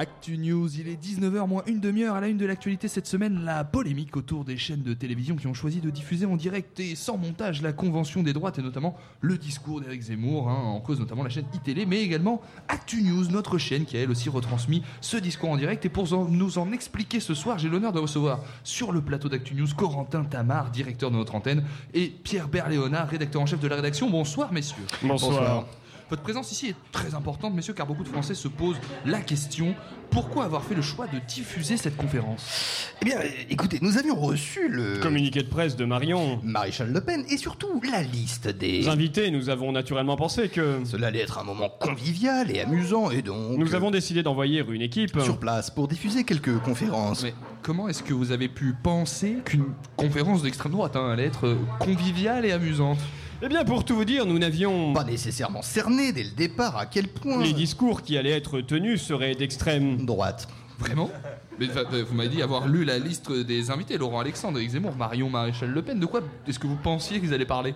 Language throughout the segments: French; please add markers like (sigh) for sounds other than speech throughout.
Actu News, il est 19h moins une demi-heure à la une de l'actualité cette semaine, la polémique autour des chaînes de télévision qui ont choisi de diffuser en direct et sans montage la convention des droites et notamment le discours d'Éric Zemmour, hein, en cause notamment la chaîne iTélé, mais également Actu News, notre chaîne qui a elle aussi retransmis ce discours en direct. Et pour en- nous en expliquer ce soir, j'ai l'honneur de recevoir sur le plateau d'Actu News Corentin Tamar, directeur de notre antenne, et Pierre Berléonard, rédacteur en chef de la rédaction. Bonsoir messieurs. Bonsoir. Votre présence ici est très importante, messieurs, car beaucoup de Français se posent la question pourquoi avoir fait le choix de diffuser cette conférence? Eh bien, écoutez, nous avions reçu le Communiqué de presse de Marion. maréchal Le Pen et surtout la liste des... Les invités, nous avons naturellement pensé que Cela allait être un moment convivial et amusant et donc... nous euh, avons décidé d'envoyer une équipe. sur place pour diffuser quelques conférences. Mais comment est-ce que vous avez pu penser qu'une conférence d'extrême droite hein, allait être conviviale et amusante? Eh bien, pour tout vous dire, nous n'avions Pas nécessairement cerné dès le départ à quel point... les discours qui allaient être tenus seraient d'extrême. Droite. Vraiment? Mais euh, vous m'avez dit avoir lu la liste des invités, Laurent Alexandre, Éric Zemmour, Marion Maréchal Le Pen. De quoi est-ce que vous pensiez qu'ils allaient parler?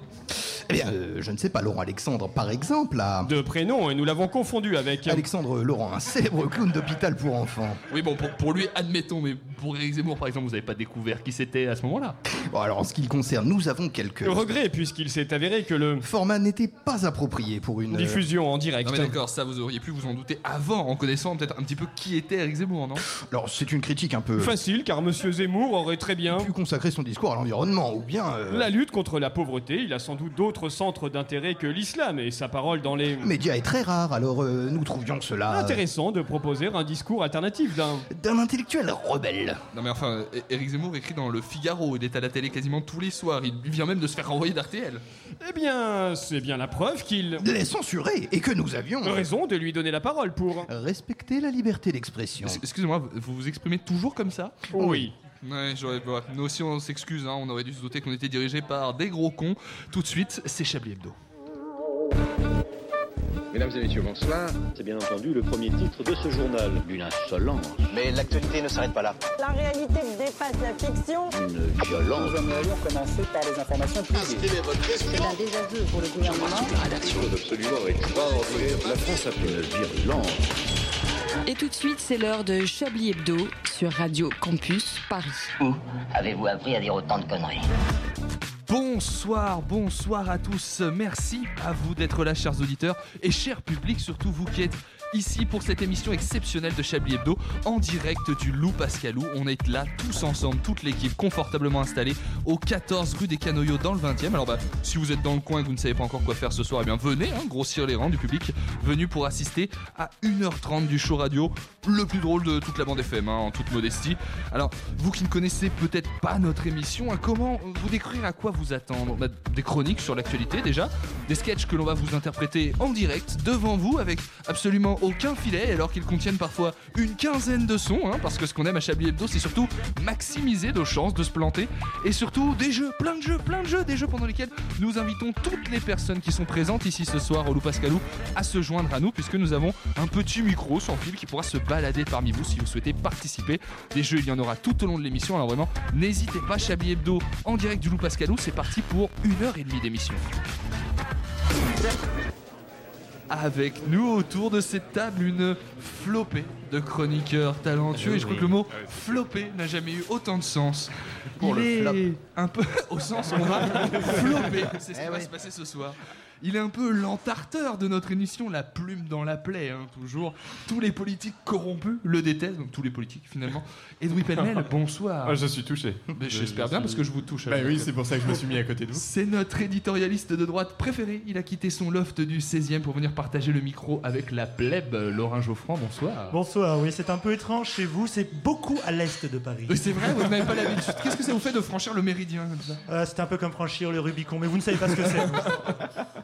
Eh bien, euh, je ne sais pas, Laurent Alexandre, par exemple, a... de prénoms et nous l'avons confondu avec. Alexandre Laurent, un célèbre clown d'hôpital pour enfants. Oui, bon, pour, pour lui, admettons, mais pour Éric Zemmour, par exemple, vous n'avez pas découvert qui c'était à ce moment-là. Bon, alors, en ce qui le concerne, nous avons quelques... Le regret, puisqu'il s'est avéré que le format n'était pas approprié pour une... euh, diffusion en direct. Non, mais d'accord, ça vous auriez pu vous en douter avant, en connaissant peut-être un petit peu qui était Éric Zemmour, non? Alors, c'est une critique un peu... Facile, car Monsieur Zemmour aurait très bien pu consacrer son discours à l'environnement, ou bien... euh, la lutte contre la pauvreté. Il a sans doute d'autres centres d'intérêt que l'islam et sa parole dans les. média est très rare, alors euh, nous trouvions cela... Intéressant de proposer un discours alternatif d'un. d'un intellectuel rebelle. Non mais enfin, é- Éric Zemmour écrit dans Le Figaro, il est à la télé quasiment tous les soirs, il vient même de se faire renvoyer d'RTL. Eh bien, c'est bien la preuve qu'il Les censurés, et que nous avions... raison de lui donner la parole pour. Respecter la liberté d'expression. Ex- Excusez-moi, vous vous exprimez toujours comme ça Oui. Ouais, j'aurais, ouais, nous aussi on s'excuse, hein, on aurait dû se douter qu'on était dirigé par des gros cons. Tout de suite, c'est Chablis Hebdo. Mesdames et messieurs, bonsoir. C'est bien entendu le premier titre de ce journal. Une insolence, Mais l'actualité ne s'arrête pas là. La réalité dépasse la fiction. une violence. Nous aimerions commencer par les informations privées. C'est un désaveu pour le gouvernement. Absolument extraordinaire. La France a fait une virulence. Et tout de suite, c'est l'heure de Chablis Hebdo sur Radio Campus Paris. Où avez-vous appris à dire autant de conneries Bonsoir, bonsoir à tous. Merci à vous d'être là, chers auditeurs, et cher public, surtout vous qui êtes ici pour cette émission exceptionnelle de Chablis Hebdo, en direct du Loup Pascalou. On est là, tous ensemble, toute l'équipe, confortablement installée, au 14 rue des Canoyaux, dans le 20e. Alors, bah, si vous êtes dans le coin et que vous ne savez pas encore quoi faire ce soir, eh bien, venez, hein, grossir les rangs du public, venu pour assister à 1h30 du show radio, le plus drôle de toute la bande FM, hein, en toute modestie. Alors, vous qui ne connaissez peut-être pas notre émission, hein, comment vous décrire à quoi vous attendre? Bah, Des chroniques sur l'actualité déjà, des sketchs que l'on va vous interpréter en direct devant vous avec absolument aucun filet alors qu'ils contiennent parfois une quinzaine de sons, hein, parce que ce qu'on aime à Chablis Hebdo c'est surtout maximiser nos chances de se planter et surtout des jeux, plein de jeux, plein de jeux, des jeux pendant lesquels nous invitons toutes les personnes qui sont présentes ici ce soir au Loup Pascalou à se joindre à nous puisque nous avons un petit micro sans fil qui pourra se balader parmi vous si vous souhaitez participer. Des jeux, il y en aura tout au long de l'émission, alors vraiment, n'hésitez pas, Chablis Hebdo en direct du Loup Pascalou, c'est parti pour une heure et demie d'émission. Avec nous autour de cette table une flopée de chroniqueurs talentueux et je crois que le mot flopé n'a jamais eu autant de sens. Pour Il le est flop. un peu (laughs) au sens où on va (laughs) flopper, c'est ce qui va se passer ce soir. Il est un peu l'entarteur de notre émission, la plume dans la plaie, hein, toujours. Tous les politiques corrompus le détestent, donc tous les politiques finalement. Edoui Pellemel, (laughs) bonsoir. Ah, je suis touché. Mais J'espère bien parce que je vous touche. Bah oui, c'est pour ça que je me suis mis à côté de vous. C'est notre éditorialiste de droite préféré. Il a quitté son loft du 16e pour venir partager le micro avec la plèbe. Laurent Geoffrand, bonsoir. Bonsoir, oui, c'est un peu étrange chez vous, c'est beaucoup à l'est de Paris. Oui, c'est vrai, vous n'avez pas l'habitude. Qu'est-ce que ça vous fait de franchir le méridien comme ça? Euh, c'est un peu comme franchir le Rubicon, mais vous ne savez pas ce que c'est. (laughs)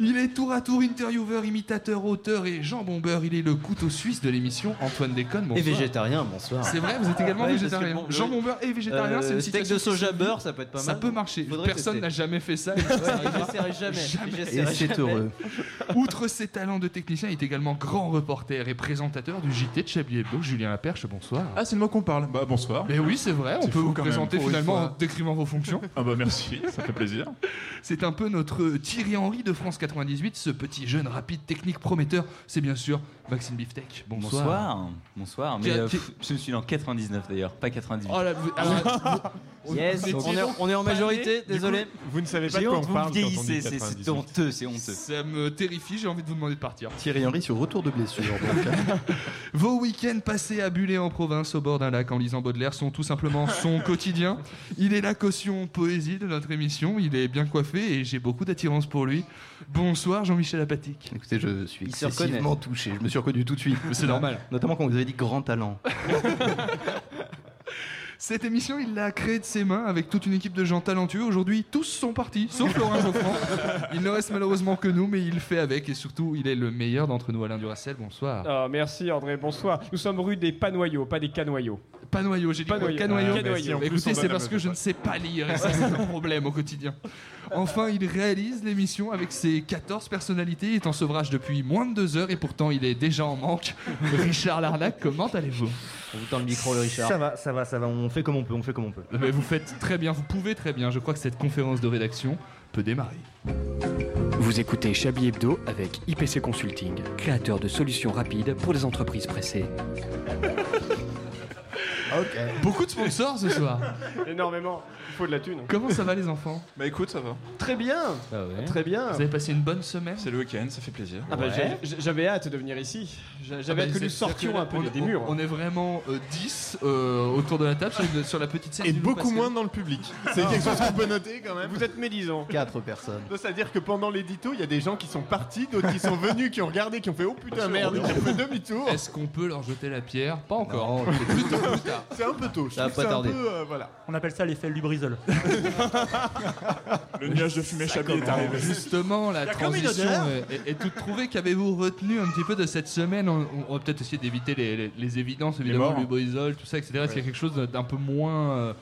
Il est tour à tour intervieweur, imitateur, auteur et Jean Bomber. Il est le couteau suisse de l'émission. Antoine Déconne, bonsoir. Et végétarien, bonsoir. C'est vrai, vous êtes également Ouais, végétarien. bon, Jean Bomber et végétarien, Euh, c'est une steak situation de soja beurre, ça peut être pas Ça mal. peut marcher. Faudrait Personne n'a jamais fait ça. (laughs) Ouais, J'essaierai jamais. Jamais. Et c'est heureux. Outre ses talents de technicien, il est également grand reporter et présentateur du JT de Chablis Hebdo. Julien Laperche, bonsoir. Ah, c'est de moi qu'on parle. Bah, bonsoir. Mais oui, c'est vrai, on peut vous présenter finalement en décrivant vos fonctions. Ah, bah, merci, ça fait plaisir. (laughs) C'est un peu notre Thierry Henry de France 98. Ce petit jeune rapide technique prometteur, c'est bien sûr Maxime Biftech. Bonsoir. Bonsoir. Bonsoir. Mais euh, pff, je suis en 99 d'ailleurs, pas 98. Oh là, vous- alors, vous- yes, vous on est, on est en majorité, désolé. coup, Vous ne savez pas de J'ai quoi honte, on vous parle me quand on vieillissez, dit c'est- 98. c'est honteux, c'est honteux. Ça me terrifie, j'ai envie de vous demander de partir. Thierry Henry sur retour de blessure. donc, hein. (laughs) Vos week-ends passés à Buller en province, au bord d'un lac en lisant Baudelaire, sont tout simplement son (laughs) quotidien. Il est la caution poésie de notre émission. Il est bien coiffé et j'ai beaucoup d'attirance pour lui. Bonsoir Jean-Michel Apatique. Écoutez, je suis Il se excessivement touché. Je me suis reconnu tout de suite. C'est normal. Notamment quand vous avez dit grand talent. (laughs) Cette émission, il l'a créée de ses mains avec toute une équipe de gens talentueux. Aujourd'hui, tous sont partis, sauf Laurent Geoffrand. (laughs) Il ne reste malheureusement que nous, mais il fait avec et surtout, il est le meilleur d'entre nous. Alain Duracel, bonsoir. Ah, merci André, bonsoir. Nous sommes rue des Panoyaux, pas des Canoyaux. Pas noyau, j'ai dit. Canoyau. Ah, Canoyau. plus, Écoutez, c'est parce que je ne sais pas lire et ça, c'est un problème au quotidien. Enfin, il réalise l'émission avec ses 14 personnalités. Il est en sevrage depuis moins de deux heures et pourtant, il est déjà en manque. Richard Larnac, comment allez-vous? On vous tend le micro, le Richard. Ça va, ça va, ça va. On fait comme on peut, on fait comme on peut. Mais Vous faites très bien, vous pouvez très bien. Je crois que cette conférence de rédaction peut démarrer. Vous écoutez Chablis Hebdo avec IPC Consulting, créateur de solutions rapides pour les entreprises pressées. Beaucoup de sponsors ce soir. Énormément, il faut de la thune. Comment ça va les enfants? Bah écoute, ça va. Très bien, Ah ouais. très bien. Vous avez passé une bonne semaine? C'est le week-end, ça fait plaisir. Ah bah, Ouais. J'avais hâte de venir ici. J'a- J'avais Ah hâte bah, que nous sortions un peu on- des murs. On est vraiment euh, 10 euh, autour de la table sur, une- sur la petite scène. Et beaucoup moins dans le public. C'est quelque chose qu'on peut noter quand même. Vous êtes médisants. Quatre personnes. C'est-à-dire que pendant l'édito, il y a des gens qui sont partis, d'autres qui sont venus, qui ont regardé, qui ont fait oh putain merde, qui ont fait demi-tour. Est-ce qu'on peut leur jeter la pierre? Pas encore. C'est plutôt plus tard. C'est un peu tôt. Je Ça va trouve que pas c'est un tarder. peu, euh, voilà. On appelle ça l'effet Lubrizol. (laughs) Le nuage de fumée chablis est arrivé. Justement, la y a comme une transition odeur. est, est- est toute trouvée. Qu'avez-vous retenu un petit peu de cette semaine on, on va peut-être essayer d'éviter les, les- les évidences, évidemment, morts. le Boisol, tout ça, etc. Est-ce qu'il y a quelque chose d'un peu moins, euh,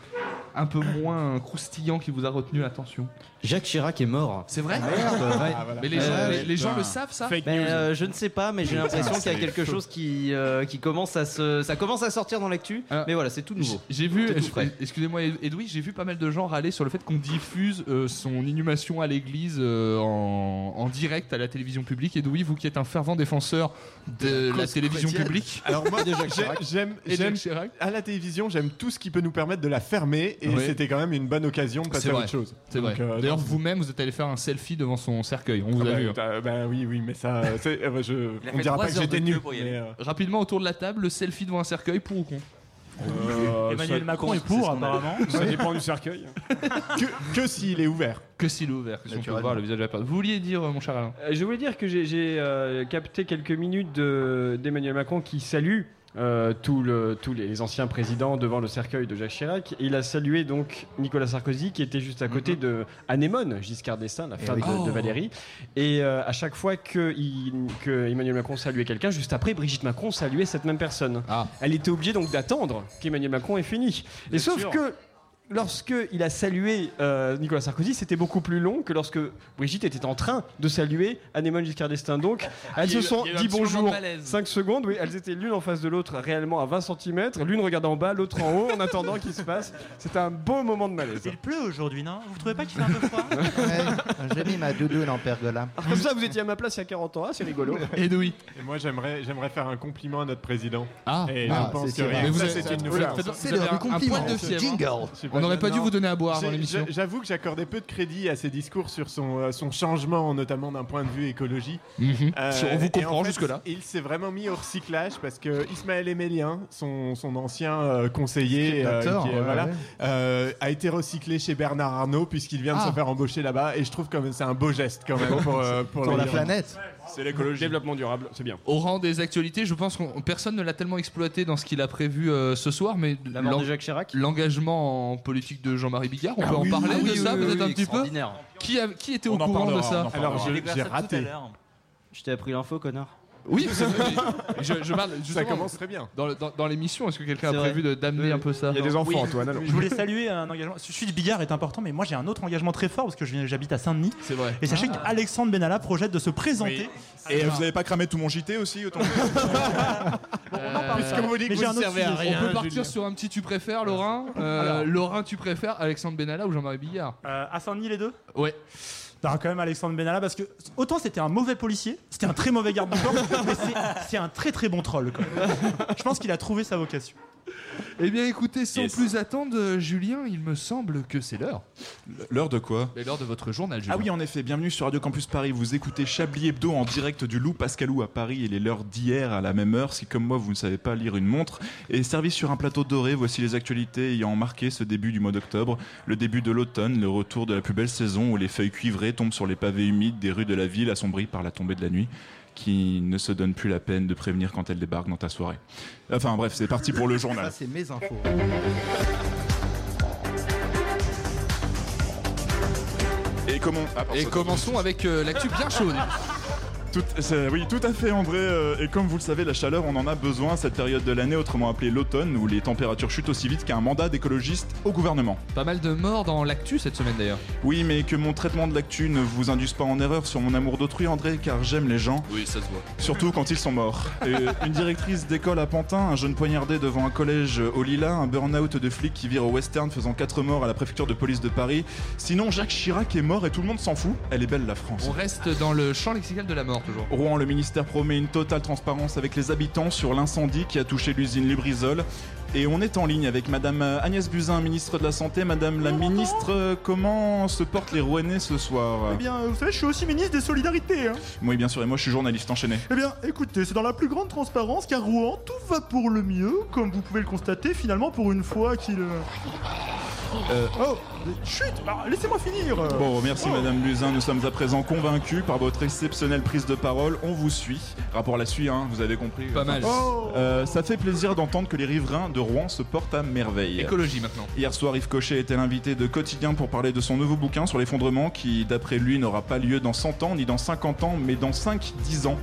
un peu moins croustillant qui vous a retenu Attention. Jacques Chirac est mort. C'est vrai Ouais. Ah, voilà. Mais les, gens, Euh, les, les gens le savent, ça Fake news. euh, je ne sais pas, mais j'ai l'impression qu'il y a quelque chose qui, euh, qui commence à se, ça commence à sortir dans l'actu. Ah. Mais voilà, c'est tout nouveau. J'ai vu, C'est tout je- frais. excusez-moi Edoui, j'ai vu pas mal de gens râler sur le fait qu'on diffuse euh, son inhumation à l'église euh, en, en direct à la télévision publique. Edoui, vous qui êtes un fervent défenseur de la cause télévision chrétienne. publique Alors moi, (laughs) j'ai- j'aime, et de j'aime Jacques Chirac, à la télévision, j'aime tout ce qui peut nous permettre de la fermer, et c'était quand même une bonne occasion de C'est passer à vrai. autre chose. c'est vrai. Donc, euh, D'ailleurs, vous-même, vous êtes allé faire un selfie devant son cercueil. On vous Ah a bah, vu. hein. bah oui, oui, mais ça, c'est- euh, je, on dira pas que j'étais de nu. queue pour y aller. mais, euh, Rapidement, autour de la table, le selfie devant un cercueil, pour ou contre Euh, Emmanuel Macron est pour, apparemment. (laughs) Ça dépend du cercueil. que, que s'il est ouvert. Que s'il est ouvert, que si on peut voir le visage de la personne. Vous vouliez dire, euh, mon cher Alain Euh, je voulais dire que j'ai euh, capté quelques minutes de- d'Emmanuel Macron qui salue euh, le- tous les anciens présidents devant le cercueil de Jacques Chirac. Et il a salué donc Nicolas Sarkozy qui était juste à côté de Anémone, Giscard d'Estaing, la femme oui. de, de Oh. Valérie. Et euh, à chaque fois que, il- que Emmanuel Macron saluait quelqu'un, juste après, Brigitte Macron saluait cette même personne. Ah. Elle était obligée donc d'attendre qu'Emmanuel Macron ait fini. Et sauf sûr. que lorsque il a salué euh, Nicolas Sarkozy, c'était beaucoup plus long que lorsque Brigitte était en train de saluer Anémone Giscard d'Estaing. Donc, (laughs) elles se sont un dit bonjour malaise. 5 secondes. Oui, elles étaient l'une en face de l'autre, réellement à 20 cm. L'une regardait en bas, l'autre en haut, en attendant qu'il se passe. C'était un beau moment de malaise. Il pleut aujourd'hui, non? Vous trouvez pas qu'il fait un peu froid? (laughs) Ouais, J'ai mis ma doudoune en pergola. Comme ça, vous étiez à ma place il y a 40 ans, ah, c'est rigolo. Edoui. Et moi, j'aimerais, j'aimerais faire un compliment à notre président. Ah, Et Ah, je pense c'est que rien Mais que vous ça, avez- c'est une nouvelle. C'est un- un compliment. poil de fièvre. Jingle. On n'aurait pas dû vous donner à boire dans l'émission. J'avoue que j'accordais peu de crédit à ses discours sur son, euh, son changement, notamment d'un point de vue écologie. Mhm. Euh, On vous comprend en fait, jusque-là. Il s'est vraiment mis au recyclage parce que Ismaël Emélien, son, son ancien euh, conseiller, euh, Scriptateur, qui est- ouais, voilà, ouais. a été recyclé chez Bernard Arnault puisqu'il vient de Ah. se faire embaucher là-bas. Et je trouve que c'est un beau geste quand même (laughs) pour, pour, Pour la planète. C'est l'écologie. Développement durable, c'est bien. Au rang des actualités, je pense que personne ne l'a tellement exploité dans ce qu'il a prévu euh, ce soir, mais La mort l'en- de Jacques Chirac. l'engagement en politique de Jean-Marie Bigard, on peut en Ah parler oui, de oui, ça oui, peut-être oui, un petit peu extraordinaire. qui, a- qui était On au en courant de parlera, ça on en parlera. Alors, je- J'ai j'ai raté. Je t'ai appris l'info, connard. Oui, (laughs) je, je parle Ça justement commence très bien. dans, le- dans- dans l'émission. Est-ce que quelqu'un a C'est prévu de- d'amener un peu ça Il y a des enfants, Oui. Antoine. alors. Je voulais saluer un engagement. Celui de Bigard est important, mais moi j'ai un autre engagement très fort parce que je viens- j'habite à Saint-Denis. C'est vrai. Et sachez qu'Alexandre Benalla projette de se présenter. Et vous avez pas cramé tout mon JT aussi autant (laughs) vous dites Mais que j'ai vous un ne autre servez à sujet. rien. on peut partir Julien. sur un petit tu préfères, Laurent. Euh, Alors. Laurent, tu préfères Alexandre Benalla ou Jean-Marie Bigard Euh, à Saint-Denis les deux? Ouais. Non, quand même Alexandre Benalla, parce que autant c'était un mauvais policier, c'était un très mauvais garde du corps, (laughs) mais c'est- un très très bon troll quand même. Je pense qu'il a trouvé sa vocation. Eh bien, écoutez, sans Yes. plus attendre, euh, Julien, il me semble que c'est l'heure. L'heure de quoi? L'heure de votre journal, Julien. Ah oui, en effet, bienvenue sur Radio Campus Paris. Vous écoutez Chablis Hebdo en direct du Loup Pascalou à Paris. Il est l'heure d'hier à la même heure. Si, comme moi, vous ne savez pas lire une montre. Et servi sur un plateau doré, voici les actualités ayant marqué ce début du mois d'octobre. Le début de l'automne, le retour de la plus belle saison où les feuilles cuivrées tombent sur les pavés humides des rues de la ville assombries par la tombée de la nuit qui ne se donne plus la peine de prévenir quand elle débarque dans ta soirée. Enfin bref, c'est parti pour le (laughs) journal. Ça, c'est mes infos. Et, comment... ah, Et commençons avec euh, l'actu bien chaude. Tout- oui, tout à fait, André. euh, Et comme vous le savez, la chaleur, on en a besoin à cette période de l'année, autrement appelée l'automne, où les températures chutent aussi vite qu'un mandat d'écologiste au gouvernement. Pas mal de morts dans l'actu cette semaine d'ailleurs. Oui, mais que mon traitement de l'actu ne vous induise pas en erreur sur mon amour d'autrui, André, car j'aime les gens. Oui, ça se voit. Surtout quand ils sont morts. (laughs) Et une directrice d'école à Pantin, un jeune poignardé devant un collège au Lila, un burn-out de flic qui vire au western faisant 4 morts à la préfecture de police de Paris. Sinon, Jacques Chirac est mort et tout le monde s'en fout. Elle est belle, la France. On reste dans le champ lexical de la mort toujours. Rouen, le ministère promet une totale transparence avec les habitants sur l'incendie qui a touché l'usine Lubrizol. Et on est en ligne avec Madame Agnès Buzyn, ministre de la Santé. Madame la ministre, comment se portent les Rouennais ce soir? Eh bien, vous savez, je suis aussi ministre des Solidarités. hein. Oui, bien sûr, et moi je suis journaliste enchaîné. Eh bien, écoutez, c'est dans la plus grande transparence qu'à Rouen, tout va pour le mieux, comme vous pouvez le constater, finalement, pour une fois qu'il... euh, Euh, Oh, chut, bah, laissez-moi finir. Bon, merci Oh. Madame Buzyn. Nous sommes à présent convaincus par votre exceptionnelle prise de parole. On vous suit. Rapport à la suite, hein, vous avez compris. Pas mal. Oh. Euh, ça fait plaisir d'entendre que les riverains de Rouen se portent à merveille. Écologie maintenant. Hier soir, Yves Cochet était l'invité de Quotidien pour parler de son nouveau bouquin sur l'effondrement qui, d'après lui, n'aura pas lieu dans 100 ans ni dans 50 ans, mais dans 5-10 ans.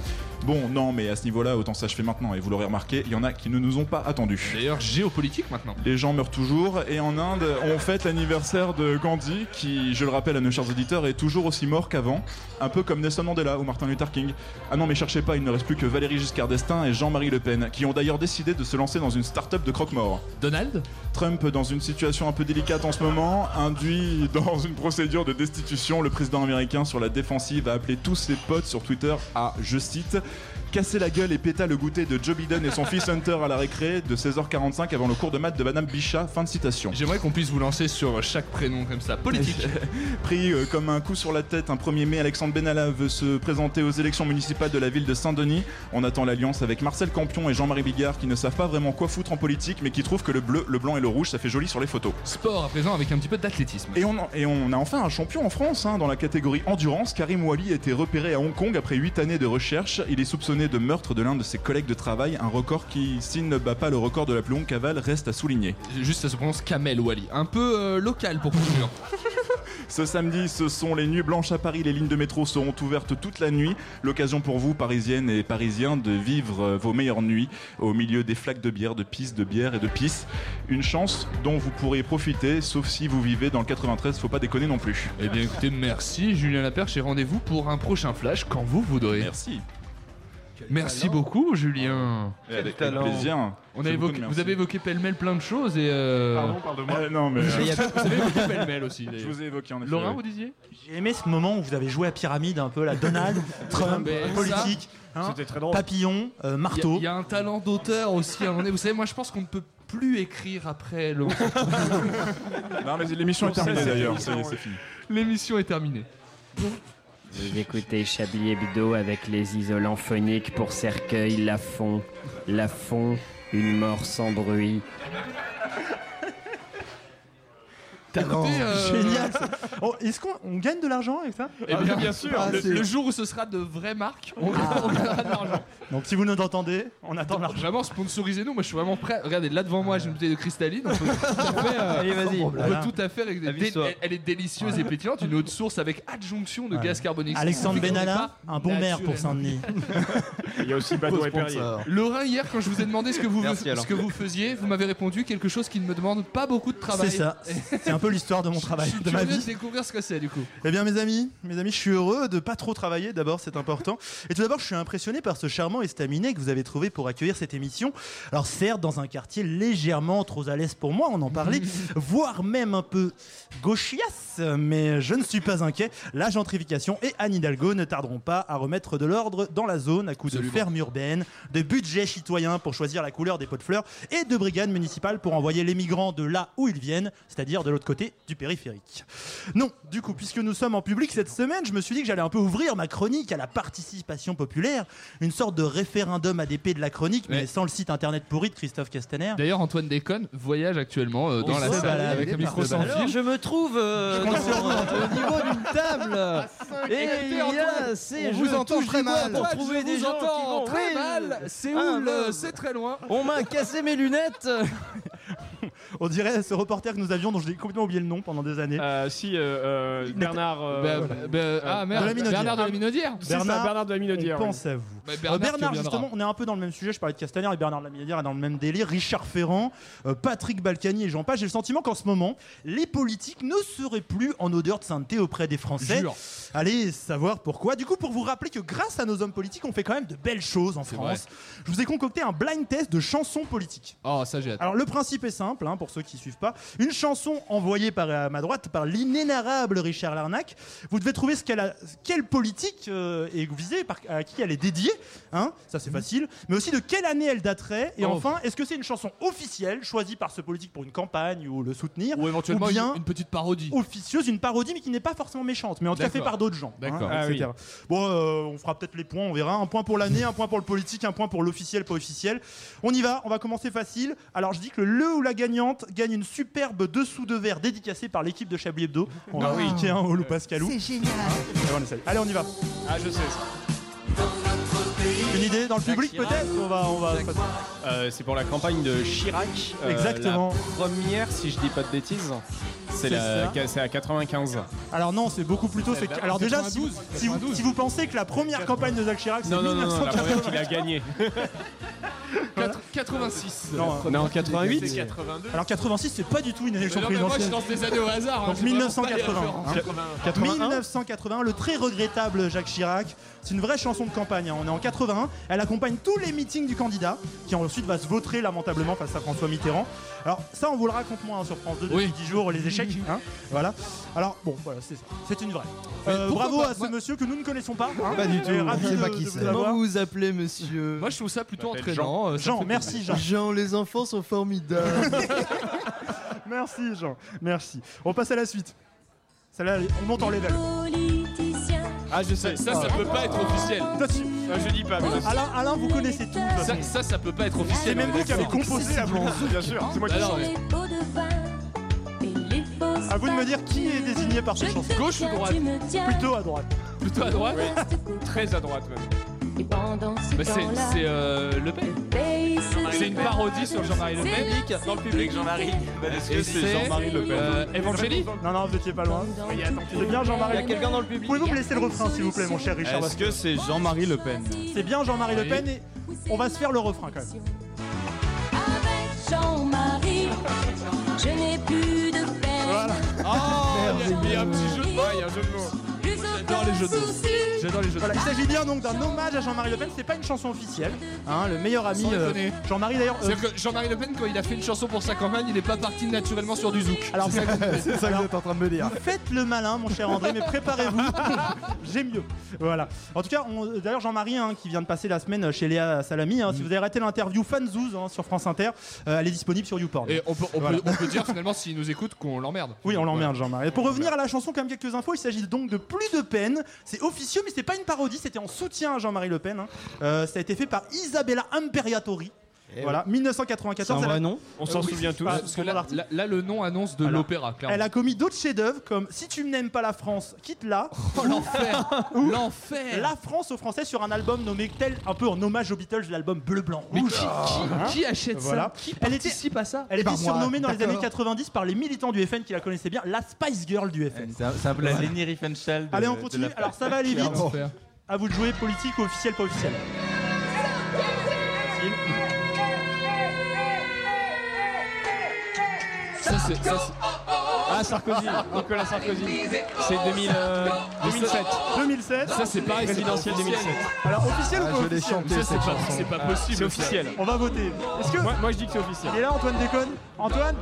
Bon, non, mais à ce niveau-là, autant ça je fais maintenant, et vous l'aurez remarqué, il y en a qui ne nous ont pas attendus. D'ailleurs, géopolitique maintenant. Les gens meurent toujours, et en Inde, on fête l'anniversaire de Gandhi, qui, je le rappelle à nos chers auditeurs, est toujours aussi mort qu'avant, un peu comme Nelson Mandela ou Martin Luther King. Ah non, mais cherchez pas, il ne reste plus que Valéry Giscard d'Estaing et Jean-Marie Le Pen, qui ont d'ailleurs décidé de se lancer dans une start-up de croque-mort. Donald? Trump, dans une situation un peu délicate en ce moment, induit dans une procédure de destitution. Le président américain, sur la défensive, a appelé tous ses potes sur Twitter à, je cite, casser la gueule et péta le goûter de Joe Biden et son fils Hunter à la récré de 16h45 avant le cours de maths de Madame Bichat. Fin de citation. J'aimerais qu'on puisse vous lancer sur chaque prénom comme ça. Politique. (laughs) Pris euh, comme un coup sur la tête un 1er mai, Alexandre Benalla veut se présenter aux élections municipales de la ville de Saint-Denis. On attend l'alliance avec Marcel Campion et Jean-Marie Bigard qui ne savent pas vraiment quoi foutre en politique mais qui trouvent que le bleu, le blanc et le rouge ça fait joli sur les photos. Sport à présent avec un petit peu d'athlétisme. Et on, en- et on a enfin un champion en France hein, dans la catégorie endurance. Karim Wali a été repéré à Hong Kong après 8 années de recherche. Il est soupçonné de meurtre de l'un de ses collègues de travail, un record qui, s'il ne bat pas le record de la plus longue cavale, reste à souligner. Juste, ça se prononce Kamel Wally. Un peu euh, local pour conclure. (laughs) Ce samedi, ce sont les nuits blanches à Paris. Les lignes de métro seront ouvertes toute la nuit. L'occasion pour vous, parisiennes et parisiens, de vivre euh, vos meilleures nuits au milieu des flaques de bière, de pisse, de bière et de pisse. Une chance dont vous pourrez profiter, sauf si vous vivez dans le 93. Faut pas déconner non plus. Eh bien écoutez, merci Julien Laperche et rendez-vous pour un prochain flash quand vous voudrez. Merci. Merci beaucoup Julien. Avec, avec plaisir. On a évoqué, vous avez évoqué pêle-mêle plein de choses et... Euh... Pardon, pardon. Euh, non, mais. Vous avez évoqué pêle-mêle aussi. Je vous ai évoqué en effet. Laurent, vous disiez? J'ai aimé ce moment où vous avez joué à pyramide un peu, la Donald, (laughs) Trump, ça- politique, hein, C'était très drôle. papillon, euh, Il y a- marteau. Il y, a un talent d'auteur aussi à un moment donné. Vous savez, moi je pense qu'on ne peut plus écrire après le... (laughs) Non, mais l'émission est terminée d'ailleurs. C'est fini. L'émission est terminée. Vous écoutez Chablis Hebdo avec les isolants phoniques pour cercueil, Lafont, Lafont, une mort sans bruit. Écoutez, euh, Génial. ça. Oh, Est-ce qu'on on gagne de l'argent avec ça? Eh bien, bien sûr. Ah, le, c'est- le jour où ce sera de vraies marques, on, on gagnera de l'argent. Donc si vous nous entendez, on attend l'argent. Vraiment, sponsorisez-nous. Moi, je suis vraiment prêt. Regardez, là devant moi, j'ai une bouteille de cristalline. On peut tout à fait, euh, Allez, vas-y. on peut tout à fait. avec des- elle, elle est délicieuse et pétillante. Une autre source avec adjonction de Ouais. gaz carbonique. Alexandre Benalla, un bon maire pour. Saint-Denis. (laughs) Il y a aussi Bateau et Perrier. Laurent, hier, quand je vous ai demandé ce que vous, Merci, alors. ce que vous faisiez, vous m'avez répondu quelque chose qui ne me demande pas beaucoup de travail. C'est ça. (laughs) C'est un peu l'histoire de mon travail, Je suis de ma curieux vie. de découvrir ce que c'est du coup. Eh bien mes amis, mes amis, je suis heureux de pas trop travailler d'abord, c'est important. Et tout d'abord, je suis impressionné par ce charmant charmant et staminé que vous avez trouvé pour accueillir cette émission. Alors certes, dans un quartier légèrement trop à l'aise pour moi, on en parlait, (laughs) voire même un peu gauchiasse, mais je ne suis pas inquiet. La gentrification et Anne Hidalgo ne tarderont pas à remettre de l'ordre dans la zone à coups de ferme urbaine, de budget citoyen pour choisir la couleur des pots de fleurs et de brigades municipales pour envoyer les migrants de là où ils viennent, c'est-à-dire de l'autre côté du périphérique. Non, du coup, puisque nous sommes en public cette semaine, je me suis dit que j'allais un peu ouvrir ma chronique à la participation populaire, une sorte de référendum ADP de la chronique, mais sans le site internet pourri de Christophe Castaner. D'ailleurs, Antoine Déconne voyage actuellement euh, dans la salle balade, avec un micro sans Alors, fil. je me trouve euh, Je (laughs) au niveau d'une table. (laughs) Et il y a ces vous entend très mal. pour Antoine, trouver je des gens qui vont très mal. C'est où, Ah, le- mince. C'est très loin. On m'a cassé mes lunettes. (laughs) (laughs) On dirait ce reporter que nous avions, dont j'ai complètement oublié le nom pendant des années. Euh, si, euh, euh, Bernard. euh, Bah, voilà. bah, ah merde, de la. Bernard de la Minaudière. Bernard de la Minaudière, On oui. pense à vous. Bah, Euh, Bernard, reviendra. justement, on est un peu dans le même sujet. Je parlais de Castaner et Bernard de la Minaudière est dans le même délire. Richard Ferrand, euh, Patrick Balkany et j'en passe. J'ai le sentiment qu'en ce moment, les politiques ne seraient plus en odeur de sainteté auprès des Français. Jure. Allez savoir pourquoi. Du coup, pour vous rappeler que grâce à nos hommes politiques, on fait quand même de belles choses en France. Je vous ai concocté un blind test de chansons politiques. Oh, ça j'ai hâte. Alors le principe est simple, hein, pour ceux qui suivent pas. Une chanson envoyée par à ma droite par l'inénarrable Richard Larnac. Vous devez trouver ce qu'elle a, quelle politique euh, est visée, par, à qui elle est dédiée. Hein, ça c'est facile. Mais aussi de quelle année elle daterait. Et Oh. enfin, est-ce que c'est une chanson officielle choisie par ce politique pour une campagne ou le soutenir, Ou éventuellement ou bien une, une petite parodie. officieuse, une parodie, mais qui n'est pas forcément méchante, mais en tout cas fait D'accord. par d'autres gens. D'accord. hein, Ah etc. Bon, euh, on fera peut-être les points, on verra. Un point pour l'année, un point pour le politique, un point pour l'officiel, pas officiel. On y va, on va commencer facile. Alors je dis que le ou la gagnante gagne une superbe dessous de verre dédicacée par l'équipe de Chablis Hebdo. On va piquer un au Lou Pascalou. C'est génial. Et on essaye. Allez, on y va. Ah, je sais ça. Une idée dans le public peut-être? On va, on va. Euh, c'est pour la campagne de Chirac. Euh, Exactement. La première, si je dis pas de bêtises. C'est la, à 95. Alors non, c'est beaucoup plus tôt. c'est- Alors déjà, si, 92, si vous, si vous pensez que la première campagne de Jacques Chirac, c'est Non, non, non, non, la première 1980. qu'il a gagnée. (laughs) 4- 86. Non, Non, 88 Alors 86, c'est pas du tout une Mais élection non, mais moi je présidentielle. lance des années au hasard. hein, Donc j'ai vraiment pas les 1980. références. hein. 81 1981, le très regrettable Jacques Chirac. C'est une vraie chanson de campagne. hein. On est en 81. Elle accompagne tous les meetings du candidat, qui ensuite va se vautrer lamentablement face à François Mitterrand. Alors ça, on vous le raconte moins hein, sur France 2 depuis Oui. 10 jours, les échecs. hein. Voilà. Alors bon, voilà, c'est ça. C'est une vraie. Euh, pourquoi bravo pas à ce Moi- monsieur que nous ne connaissons pas. hein. Pas du Et tout, ravi de- pas qui de c'est. vous avoir. Comment vous vous appelez, monsieur? Moi je trouve ça plutôt entraînant. Euh, Jean, fait merci Jean. Jean, les enfants sont formidables. (laughs) Merci Jean. Merci. On passe à la suite. Celle-là, on monte en level. Ah, je sais. Ça, ça peut pas être officiel. Toi, tu- Ah, je dis pas, mais je sais. Alain, Alain, vous connaissez tout. de toute façon. Ça, ça, ça peut pas être C'est officiel. même on est vous qui avez composé la bande. Bien sûr, c'est moi qui Ah non, chante. mais À vous de me dire qui est désigné par cette chanson. Gauche ou droite Plutôt à droite. Plutôt à droite Très à droite même. Bah, c'est c'est, euh, Le Pen. C'est une parodie sur Jean-Marie Le Pen. Dans le public, Jean-Marie. Est-ce Et que c'est Jean-Marie Le Pen euh, Evangélie Non, non, vous étiez pas loin. C'est bien Jean-Marie Il y a Le Pen. quelqu'un dans le public Pouvez-vous me laisser le refrain, s'il vous plaît, mon cher Richard Est-ce que c'est Jean-Marie Le Pen C'est bien Jean-Marie Le Pen et on va se faire le refrain quand même. Jean-Marie, je n'ai plus de peine. Voilà. Oh, il y a- il y a un petit jeu de mots. il y a un jeu de mots. J'adore les jeux de mots. J'adore les jeux de Voilà, mots. il s'agit bien donc d'un hommage à Jean-Marie Le Pen. C'est pas une chanson officielle. Hein, le meilleur ami Sans euh, déconner. Jean-Marie d'ailleurs. euh, C'est-à-dire que Jean-Marie Le Pen, quand il a fait une chanson pour sa campagne, il n'est pas parti naturellement sur du zouk. alors C'est ça que- vous (laughs) êtes en train de me dire. Faites le malin, mon cher André, mais préparez-vous. (laughs) J'ai mieux. Voilà. En tout cas, on- d'ailleurs, Jean-Marie, hein, qui vient de passer la semaine chez Léa Salami, hein, si vous avez raté l'interview Fanzouz hein, sur France Inter, euh, elle est disponible sur YouPorn. Et on peut, on, Voilà. peut, on peut dire (laughs) finalement, s'il nous écoute, qu'on l'emmerde. Oui, on l'emmerde, Jean-Marie. Et Pour revenir à la chanson, quand même quelques infos. Il s'agit donc de Plus de C'est officieux, mais c'est pas une parodie. C'était en soutien à Jean-Marie Le Pen. hein. Euh, ça a été fait par Isabella Imperatori. Voilà, 1994. C'est un vrai nom? On s'en oui, souvient tous. pas- Parce que là, l'article. là, là, le nom annonce de l'opéra, clairement. Elle a commis d'autres chefs-d'œuvre comme Si tu n'aimes pas la France, quitte-la. Oh, l'enfer (laughs) (laughs) L'enfer La France aux Français sur un album nommé tel un peu en hommage aux Beatles, l'album Bleu Blanc Mais Rouge. qui, qui- qui achète Voilà. ça Qui Elle était- participe à ça? Elle Eh était moi, surnommée dans les années 90 par les militants du FN qui la connaissaient bien, la Spice Girl du FN. C'est un, peu la Leni Riefenstahl. Allez, on continue. Alors ça va aller vite. À vous de jouer, politique ou officiel, pas officiel. Ça, c'est. Ah, Ah, Sarkozy, Nicolas Sarkozy. C'est 2000, euh, 2007. 2007. Ça, c'est pareil, Présidentiel pas officiel. 2007. Alors officiel Ah, ou pas je l'ai officiel Ça, c'est cette pas, chanson. c'est pas possible. C'est officiel. On va voter. Est-ce que Moi, moi, je dis que c'est officiel. est là Antoine déconne Antoine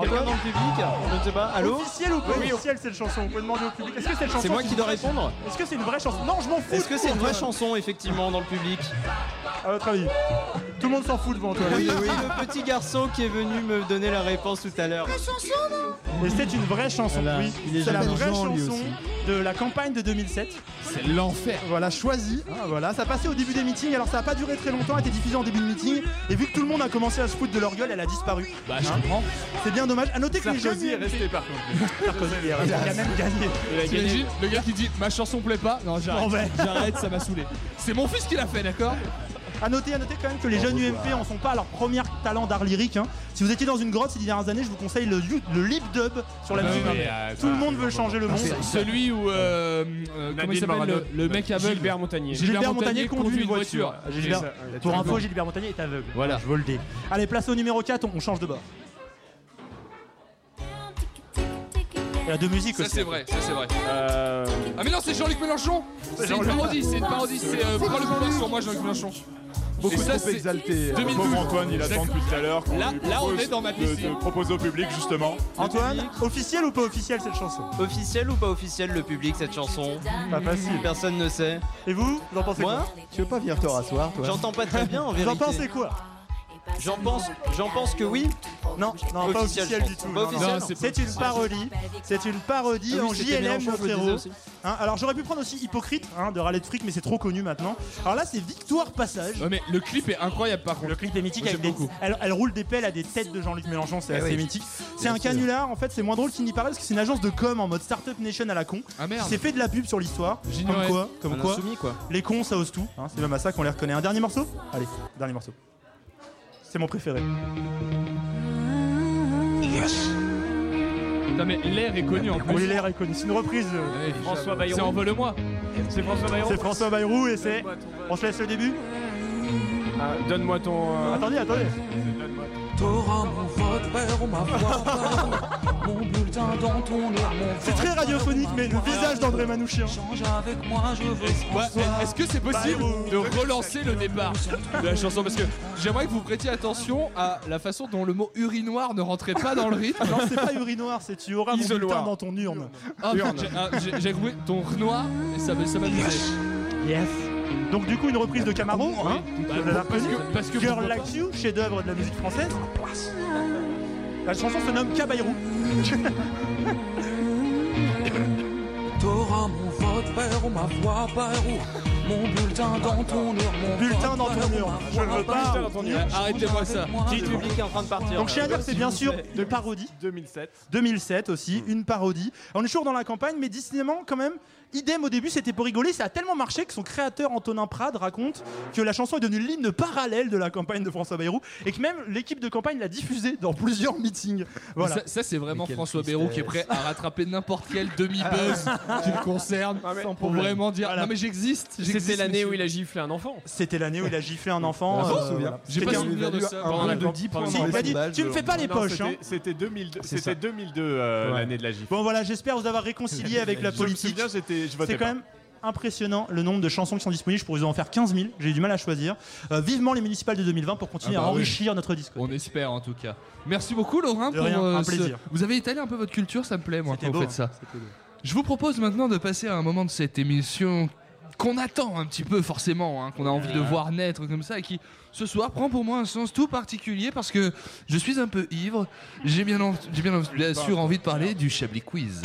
Quelqu'un dans le public Je ne sais pas. Allô Officiel ou pas Oui, officiel cette chanson? Vous pouvez demander au public. Est-ce que cette chanson C'est moi qui dois une vraie- répondre Est-ce que c'est une vraie chanson? Non, je m'en fous. Est-ce que c'est une vraie Antoine. chanson, effectivement, dans le public? À votre avis Tout le monde s'en fout devant Antoine. Oui, oui, le petit garçon qui est venu me donner la réponse tout à l'heure. Et c'est une vraie chanson, Voilà. oui. Il est C'est la vraie Jean, lui chanson aussi. de la campagne de 2007. C'est l'enfer. Voilà, choisi. hein, voilà, ça passait au début des meetings. Alors ça n'a pas duré très longtemps, a été diffusé en début de meeting. Et vu que tout le monde a commencé à se foutre de leur gueule, elle a disparu. Bah, je Hein comprends. C'est bien dommage. À noter que les jeunes Sarkozy est resté par contre. (laughs) Sarkozy est resté. Il a même gagné. T'imagines le gars qui dit ma chanson plaît pas Non, j'arrête. J'arrête, ça m'a saoulé. C'est mon fils qui l'a fait, d'accord? À noter, à noter quand même que les jeunes UMP en sont pas à leur premier talent d'art lyrique. hein. Si vous étiez dans une grotte ces dernières années, je vous conseille le, you- le lip dub sur la Ah, musique. mais, euh, Tout le monde veut changer le monde. Celui où. euh, euh, comment il s'appelle le, le mec aveugle Gilbert Montagnier. Gilbert Montagnier conduit une voiture. Gilbert- C'est ça. Pour info, Gilbert Montagnier est aveugle. Voilà. Je vous le dis. Allez, place au numéro 4, on, on change de bord. Il y a deux musiques Ça, aussi. c'est vrai, ça, c'est vrai. Euh, Ah, mais non, c'est Jean-Luc Mélenchon C'est une Jean-Luc. parodie, c'est une parodie, c'est euh, Prends le pouvoir sur moi, Jean-Luc Mélenchon. Beaucoup Et ça, trop c'est exalté. 2012. Pauvre Antoine, il attend depuis tout à l'heure. Là- là, on est dans ma de- piscine. De proposer au public, justement. Antoine, officiel ou pas officiel cette chanson? Officiel ou pas officiel le public cette chanson? Pas facile. Personne ne sait. Et vous, vous en pensez Moi quoi? Tu veux pas venir te rasseoir, toi? J'entends pas très bien en Vous vérité. en pensez quoi? J'en pense, j'en pense que oui. Non, non, pas Officiel, du tout. Non, non. c'est une parodie. C'est une parodie Ah oui, en c'était JLM, Mélenchon, mon je le disais frérot. aussi. Hein, alors j'aurais pu prendre aussi Hypocrite hein, de Rallye de Fric, mais c'est trop connu maintenant. Alors là, c'est Victoire Passage. Ouais, mais le clip est incroyable par contre. Le clip est mythique Moi, avec j'aime des... beaucoup. elle, elle roule des pelles à des têtes de Jean-Luc Mélenchon, c'est Eh assez oui. mythique. C'est un canular, en fait, c'est moins drôle qu'il n'y paraît parce que c'est une agence de com en mode Startup Nation à la con. Ah merde. qui s'est fait de la pub sur l'histoire. Comme quoi, comme quoi. les cons ça ose tout. hein, c'est même à ça qu'on les reconnaît. Un dernier morceau? Allez, dernier morceau. C'est mon préféré. Putain, mais l'air est connu en plus. Oui, l'air est connu. C'est une reprise. euh, Ouais, François Bayrou. C'est Envole-moi. C'est François Bayrou. C'est François Bayrou et c'est. On se laisse le début Ah, Donne-moi ton. euh, Attendez, attendez. T'auras mon vote vert ou ma voix (laughs) Mon bulletin C'est très radiophonique, mais le visage d'André Manouchian. Change avec moi, je veux Ouais, Est-ce que c'est possible de relancer le départ de la chanson Parce que j'aimerais que vous prêtiez attention à la façon dont le mot urinoir ne rentrait pas dans le rythme. Non, c'est pas urinoir, c'est tu auras mon Isoloir. bulletin dans ton urne. Ah, j'ai- ah, trouvé ton noir et ça m'amusait. Yes. Donc du coup une reprise de Camaro, hein, Bah, parce que, parce que Girl Like You, chef-d'œuvre de la musique française. La chanson se nomme Cabayrou. T'auras mon vote vert ou ma voix Bayrou Mon bulletin dans ton urne, mon Bulletin dans ton ma Je ne veux pas. Bayrou. Arrêtez-moi ça. Petit public est en train de partir. Donc je tiens à dire que c'est bien sûr de parodie. 2007. 2007 aussi, une parodie. On est toujours dans la campagne, mais décidément, quand même, idem au début, c'était pour rigoler. Ça a tellement marché que son créateur, Antonin Prade, raconte que la chanson est devenue l'hymne parallèle de la campagne de François Bayrou et que même l'équipe de campagne l'a diffusée dans plusieurs meetings. Voilà. Ça, ça, c'est vraiment François Bayrou qui est prêt à rattraper n'importe quel demi-buzz qui le concerne Sans pour vraiment dire Voilà. non mais j'existe. C'était l'année où il a giflé un enfant. C'était l'année où il a giflé un enfant. Ah, je me euh, souviens. voilà. J'ai pas un- souvenir de ça. Un Pendant la bon de camp- 10 pendant points Si, dans il les a dit, tu me fais pas les poches. c'était- hein. C'était 2002, C'est c'était ça. 2002 euh, l'année de la GIF. Bon voilà, j'espère vous avoir réconcilié avec la Je me politique. j'étais, C'est quand pas. même impressionnant le nombre de chansons qui sont disponibles. Je pourrais vous en faire 15 000. J'ai eu du mal à choisir. Euh, vivement les municipales de 2020 pour continuer Ah bah à oui. enrichir notre disque. On espère en tout cas. Merci beaucoup Laurent De pour rien, euh, un ce- plaisir. Vous avez étalé un peu votre culture, ça me plaît moi C'était quand vous beau, faites ça. hein. Je vous propose maintenant de passer à un moment de cette émission qu'on attend un petit peu forcément, hein, qu'on a envie de voir naître comme ça et qui ce soir prend pour moi un sens tout particulier parce que je suis un peu ivre. J'ai bien, en- j'ai bien, bien sûr envie de parler du Chablis Quiz.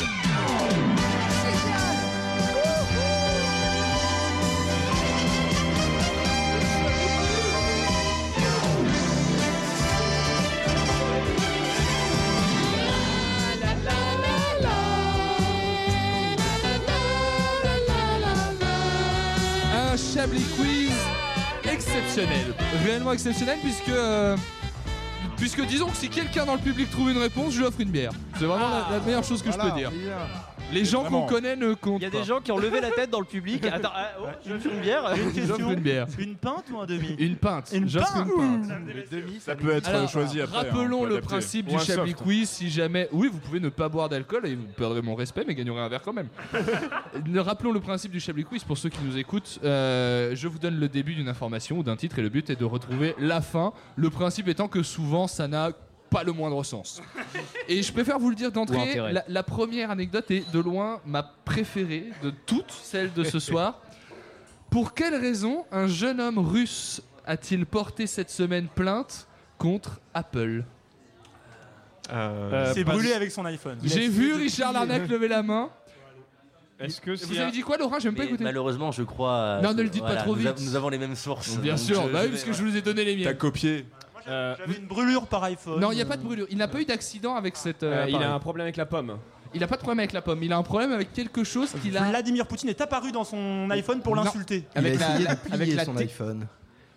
Chablis Quiz exceptionnel, réellement exceptionnel puisque euh, puisque disons que si quelqu'un dans le public trouve une réponse, je lui offre une bière. C'est vraiment la, la meilleure chose que je peux dire. Les gens qu'on connaît ne comptent Il y a pas. des gens qui ont levé la tête dans le public. Attends, ah, oh, je veux une bière. Une question. une bière. Une pinte ou un demi? Une pinte. Une pinte une pinte. Ça peut être Alors, choisi après. hein, Rappelons le principe Ou du Chablis. Quiz. Si jamais, oui, vous pouvez ne pas boire d'alcool et vous perdrez mon respect, mais gagnerez un verre quand même. (laughs) Ne- Rappelons le principe du Chablis Quiz pour ceux qui nous écoutent. Euh, je vous donne le début d'une information ou d'un titre et le but est de retrouver la fin. Le principe étant que souvent ça n'a pas le moindre sens. Et je préfère vous le dire d'entrée, la, la première anecdote est de loin ma préférée de toutes celles de ce soir. Pour quelle raison un jeune homme russe a-t-il porté cette semaine plainte contre Apple Euh, C'est pas- brûlé avec son iPhone. J'ai vu Richard Larnac lever la main. Est-ce que Vous c'est avez dit quoi, Laurent? J'ai même pas écouté. malheureusement, je crois. euh, Non, ne le dites pas trop nous a- vite. Nous avons les mêmes sources. Bien sûr, je- bah je oui, parce que je vous ai donné les T'as miens. copié. Euh, J'avais une brûlure par iPhone. Non, il n'y a pas de brûlure. Il n'a pas eu d'accident avec cette. euh, euh, il a appareil. un problème avec la pomme. Il a pas de problème avec la pomme. Il a un problème avec quelque chose qu'il a. Vladimir Poutine est apparu dans son iPhone pour Non. l'insulter. Il a Avec la- essayé la- de plier avec la son iPhone.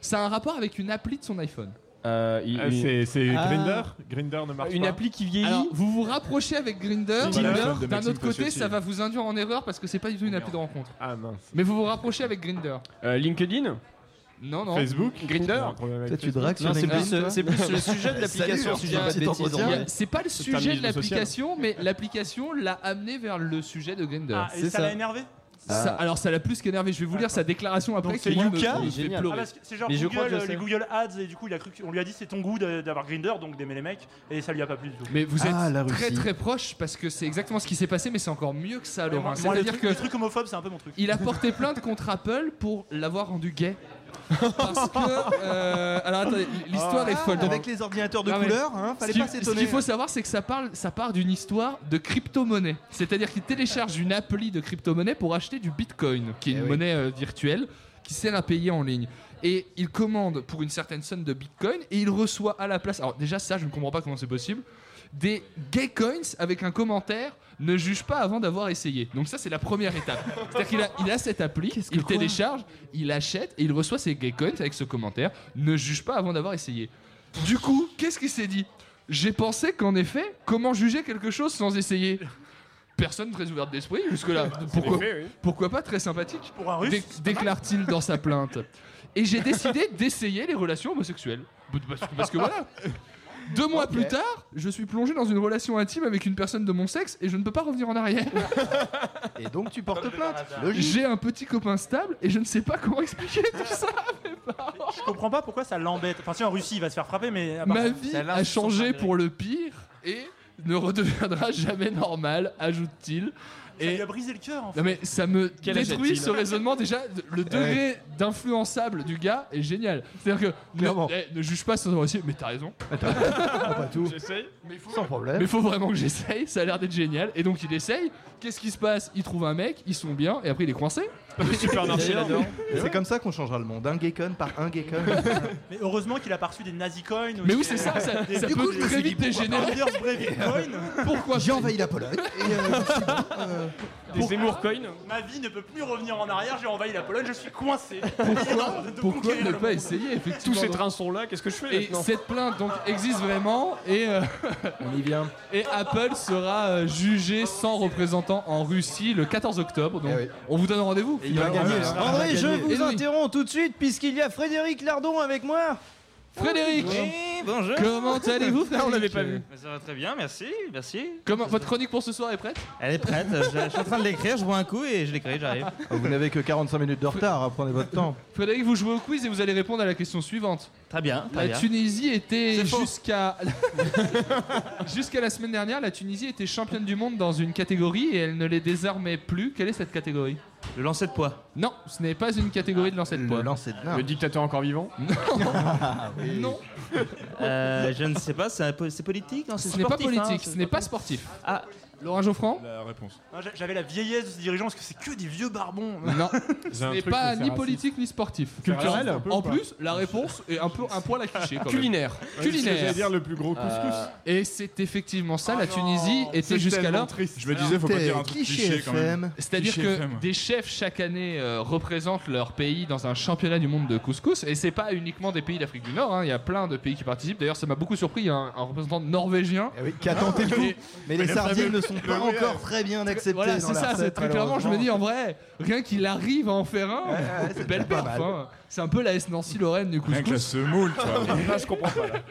Ça a un rapport avec une appli de son iPhone. Euh, il- il- c'est c'est Ah. Grinder Grinder ne marche une pas. appli qui vieillit. Alors, vous vous rapprochez avec Grinder. Tinder. de D'un Maxime autre côté, ça va vous induire en erreur parce que c'est pas du tout une appli de rencontre. Ah mince. Mais vous vous rapprochez avec Grinder. Euh, LinkedIn Non, non. Facebook Grinder Toi, tu dragues sur c'est plus, euh, toi c'est plus le sujet de (laughs) l'application. Salut, si j'ai pas de petit bêtises. entretien. Il y a- C'est pas le sujet de milieu l'application, mais l'application l'a amené vers le sujet de Grinder. Ah, et C'est ça ça. l'a énervé Ça- alors ça l'a plus qu'énervé. Je vais vous lire sa déclaration après. Donc c'est me- Yuka me fait Génial. Ah, pleurer. parce que c'est genre Mais je crois Google, que je les sais. Google Ads et du coup il a cru qu'on lui a dit c'est ton goût d'avoir Grinder donc d'aimer les mecs et ça lui a pas plu du tout. Mais vous êtes Ah, la très Russie. très proche parce que c'est exactement ce qui s'est passé, mais c'est encore mieux que ça, Laurent. moi, C'est-à-dire que les trucs homophobes c'est un peu mon truc. il a porté plainte contre Apple pour l'avoir rendu gay. Parce que euh, alors attendez, l'histoire est folle. Avec les ordinateurs de couleur, hein, Ce fallait qui- pas ce s'étonner. qu'il faut savoir, c'est que ça, parle, ça part d'une histoire de crypto-monnaie. C'est-à-dire qu'il télécharge une appli de crypto-monnaie pour acheter du bitcoin, qui est Eh une oui. monnaie euh, virtuelle qui sert à payer en ligne. Et il commande pour une certaine somme de bitcoin et il reçoit à la place. Alors, déjà, ça, je ne comprends pas comment c'est possible. Des gay coins avec un commentaire ne juge pas avant d'avoir essayé. Donc, ça, c'est la première étape. C'est-à-dire qu'il a, il a cette appli, il télécharge, il achète et il reçoit ses gay coins avec ce commentaire ne juge pas avant d'avoir essayé. Du coup, qu'est-ce qu'il s'est dit? J'ai pensé qu'en effet, comment juger quelque chose sans essayer? Personne très ouverte d'esprit jusque-là. Pourquoi, fait, oui. pourquoi pas très sympathique? Pour un russe. Dé- Déclare-t-il dans sa (laughs) plainte. Et j'ai décidé d'essayer les relations homosexuelles. Parce que, parce que voilà. Deux mois plus tard, je suis plongé dans une relation intime avec une personne de mon sexe et je ne peux pas revenir en arrière. Et donc tu portes plainte. J'ai un petit copain stable et je ne sais pas comment expliquer tout ça. Je comprends pas pourquoi ça l'embête. Enfin si en Russie il va se faire frapper mais à part Ma ça- vie ça a changé pour le pire et ne redeviendra jamais normal, ajoute-t-il. Ça lui Et a brisé le cœur en fait. non mais ça me Quel détruit ce raisonnement déjà. Le degré d'influençable du gars est génial. C'est-à-dire que Clairement. ne, eh, ne juge pas sans avoir essayé. Mais t'as raison. pas (laughs) tout. J'essaye. Sans problème. Mais faut vraiment que j'essaye. Ça a l'air d'être génial. Et donc il essaye. Qu'est-ce qui se passe? Il trouve un mec, ils sont bien, et après il est coincé. Le (laughs) supermarché. C'est comme ça qu'on changera le monde. Un gaycon par un gaycon. (laughs) Mais heureusement qu'il a pas reçu des nazi coins. Mais oui, c'est ça. Ça, Des- ça du peut coup, je très vite dégénérer. (laughs) Pourquoi J'ai envahi la Pologne. Et euh, Des Zemmour coin. Ma vie ne peut plus revenir en arrière, j'ai envahi la Pologne, je suis coincé. Pourquoi, (laughs) De pourquoi conquérir ne pas essayer effectivement Tous ces trains sont là. Qu'est-ce que je fais Et maintenant cette plainte donc existe vraiment et euh, (laughs) on y vient. et Apple sera euh, jugé sans représentant en Russie le 14 octobre. Donc Eh oui. on vous donne rendez-vous. il va gagner. hein. André, je vous Et oui. interromps tout de suite puisqu'il y a Frédéric Lardon avec moi. Frédéric, Oui, bonjour. comment allez-vous Ah, on l'avait pas vu. Ça va très bien, merci, merci. Comment votre chronique pour ce soir est prête? Elle est prête, je, je suis en train de l'écrire, je vois un coup et je l'écris, j'arrive. Vous n'avez que 45 minutes de retard. hein, Prenez votre temps. Frédéric, vous jouez au quiz et vous allez répondre à la question suivante. Très bien, La très bien. Tunisie était C'est faux. jusqu'à (laughs) jusqu'à la semaine dernière, la Tunisie était championne du monde dans une catégorie et elle ne l'est désormais plus. Quelle est cette catégorie? Le lancer de poids. Non, ce n'est pas une catégorie de lancer de Le poids. lancer de Le dictateur encore vivant. (laughs) (laughs) Non, Euh, je ne sais pas, c'est un peu- c'est politique non, c'est ce n'est pas sportif, hein, politique, ce n'est pas sportif. Ah, Laurent Geoffrand La réponse. Ah, j'a- J'avais la vieillesse de ces dirigeants parce que c'est que des vieux barbons. (laughs) Non, (laughs) ce un n'est pas ni politique ni sportif. Culturel, un peu ou En plus, la réponse est un peu un poil à cliché. Culinaire. Ouais, c'est ce que culinaire. J'allais dire le plus gros couscous. Et c'est effectivement ça, la Oh Tunisie était C'est jusqu'alors. Je me disais, faut pas dire un truc cliché quand même. C'est-à-dire que FM. des chefs chaque année euh, représentent leur pays dans un championnat du monde de couscous et c'est pas uniquement des pays d'Afrique du Nord, hein, il y a plein de pays qui participent. D'ailleurs, ça m'a beaucoup surpris, il y a un, représentant norvégien. Eh qui a tenté le coup. Mais les (laughs) le sardines ne sont sont pas encore très bien acceptés. Voilà, c'est ça, c'est très clairement, je me dis en vrai, rien qu'il arrive à en faire un, Ouais, ouais, c'est belle perf. hein. C'est un peu la S Nancy Lorraine du couscous. Rien que la semoule, tu vois. (laughs) Là, je comprends pas. Là. (laughs)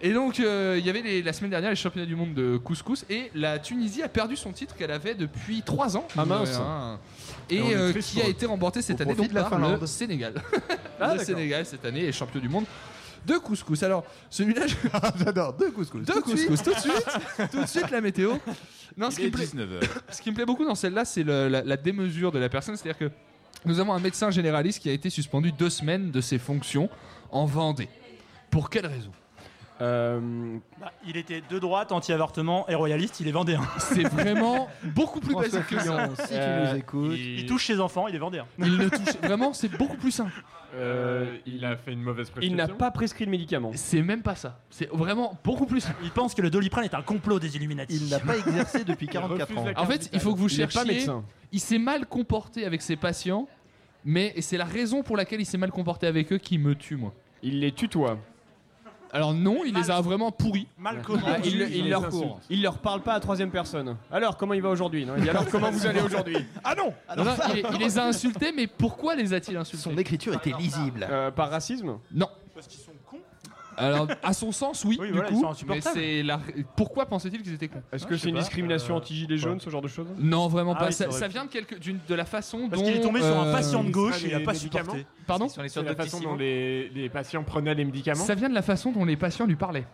Et donc, euh, il y avait les- la semaine dernière les championnats du monde de couscous et la Tunisie a perdu son titre qu'elle avait depuis 3 ans. Ah, mince. Euh, Et euh, qui a été remporté cette année donc de la par le Finlande. Sénégal. Ah, (laughs) le d'accord. Sénégal cette année est champion du monde de couscous. Alors, celui-là, je- (laughs) J'adore, deux couscous. de Tout de suite. couscous, tout de suite, tout de suite la météo. Non, ce qui, me plaît, 19h. ce qui me plaît beaucoup dans celle-là, c'est le- la, la démesure de la personne. C'est-à-dire que nous avons un médecin généraliste qui a été suspendu deux semaines de ses fonctions en Vendée. Pour quelle raison? Euh, Bah, il était de droite, anti-avortement et royaliste, il est vendéen. (laughs) C'est vraiment beaucoup plus François basique que ça. Si tu Euh, nous écoutes. Il touche ses enfants, il est vendéen. (laughs) Il ne touche vraiment, c'est beaucoup plus simple. euh, il a fait une mauvaise il prescription. n'a pas prescrit de médicaments. C'est même pas ça. C'est vraiment beaucoup plus simple. Il pense que le doliprane est un complot des Illuminati. Il n'a pas exercé depuis 44 refuse ans. En fait, il faut que vous Il n'est pas cherchiez. médecin. Il s'est mal comporté avec ses patients, mais et c'est la raison pour laquelle il s'est mal comporté avec eux qui me tue, moi. Il les tutoie. Alors non, il les a vraiment pourris. Mal comment Ah, il, leur il leur parle pas à troisième personne. Alors comment il va aujourd'hui non? Il dit alors comment vous allez (laughs) aujourd'hui? Ah non Non, non, il, il les a insultés, mais pourquoi les a-t-il insultés? Son écriture était lisible. Euh, Par racisme? Non. Parce qu'ils sont cons. Alors, à son sens, oui, Oui, du voilà, ils coup. sont mais insupportables. c'est la... pourquoi pensait-il qu'ils étaient cons Est-ce que c'est une discrimination Euh, anti-gilet jaune, ce genre de choses Non, vraiment Ah pas. oui, ça, ça aurait ça pu. vient de, quelque... d'une- de la façon Parce dont. qu'il est tombé sur un euh, patient de gauche, les il a pas supporté. Pardon Sur les C'est sortes la de façon dont les, les patients prenaient les médicaments. Ça vient de la façon dont les patients lui parlaient.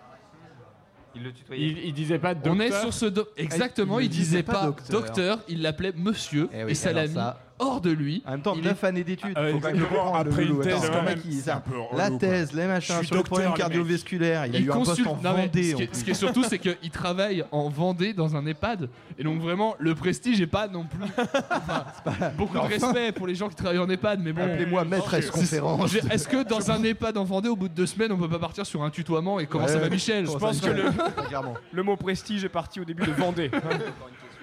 Il le tutoyait. Il, il disait pas docteur. On est sur ce. do- Exactement, il disait pas, docteur. il l'appelait monsieur, Eh et, ça alors l'a mis ça- hors de lui. En même temps, Il 9 années d'études. Ah, faut exactement, comprendre, le après une thèse, Attends, quand c'est un même, mec qui- c'est un peu relou, La quoi. thèse, les machins, sur le problème cardiovasculaire. Il a eu un poste consulte- en non, Vendée. ce, en qui est, plus. ce qui est surtout, c'est (laughs) qu'il travaille en Vendée dans un EHPAD. Et donc, vraiment, le prestige est pas non plus. (laughs) Enfin, beaucoup de Enfin. respect pour les gens qui travaillent en EHPAD, mais bon. Appelez-moi maîtresse conférence. Est-ce que dans un EHPAD en Vendée, au bout de deux semaines, on peut pas partir sur un tutoiement et comment ça va, Michel Je pense que. (laughs) Le mot prestige est parti au début de Vendée.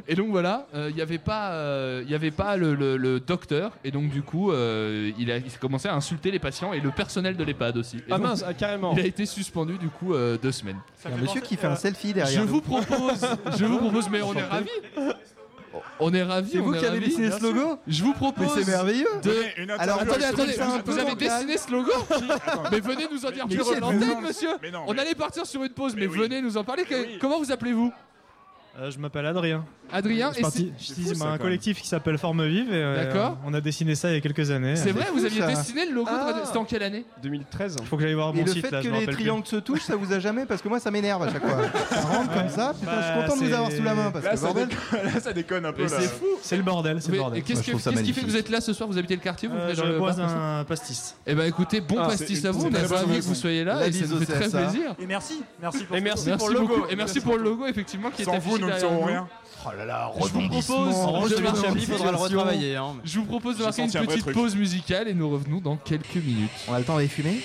Et donc voilà, il n'y avait pas, euh, y avait pas le, le- le docteur, et donc du coup, euh, il a il commencé à insulter les patients et le personnel de l'EHPAD aussi. Et Ah donc, mince, ah, carrément. Il a été suspendu du coup euh, deux semaines. Il y a un monsieur qui fait un selfie derrière. Je nous. vous propose, je vous propose, mais on est ravis. On est ravis. C'est vous qui avez dessiné ce logo Je vous propose. Mais c'est merveilleux. de- Alors, Attendez, attendez, vous, vous avez dessiné ce logo Mais venez nous en dire plus sur l'antenne, monsieur. Mais non, On allait partir sur une pause, mais, Mais oui. venez nous en parler. Comment vous appelez-vous? Euh, je m'appelle Adrien. Adrien Je et parti- c'est- je fou, ça, un quand collectif qui s'appelle Forme Vive et euh, D'accord. on a dessiné ça il y a quelques années. C'est vrai, vous fou, aviez ça. dessiné le logo de Ah. C'était en quelle année? 2013. Il faut que j'aille voir Et mon le site fait là, que je me les rappelle plus. triangles se touchent, ça vous a jamais? Parce que moi, ça m'énerve à chaque fois. (laughs) Ça rentre comme ça. Putain, je suis Bah, content de vous c'est- avoir sous la main parce Là, que ça bordel. déconne, là, ça déconne un peu. Là. c'est fou. C'est le bordel, c'est le Mais- bordel. Et qu'est-ce Moi, je que- trouve ça qu'est-ce qui fait que vous êtes là ce soir? Vous habitez le quartier Vous Euh, venez J'aurais dans le bois bar un pastis. Eh ben écoutez, bon Ah, pastis c'est à vous, c'est on est très ravis que vous soyez là La et ça bise nous au fait très CSA. plaisir. Et merci, merci pour Et merci, le beaucoup logo. et merci pour le logo effectivement qui est Sans affiché vous, nous ne derrière rien. Oh là là, Je vous propose faudra le retravailler. hein. Je vous propose de marquer une petite pause musicale et nous revenons dans quelques minutes. On a le temps d'aller fumer?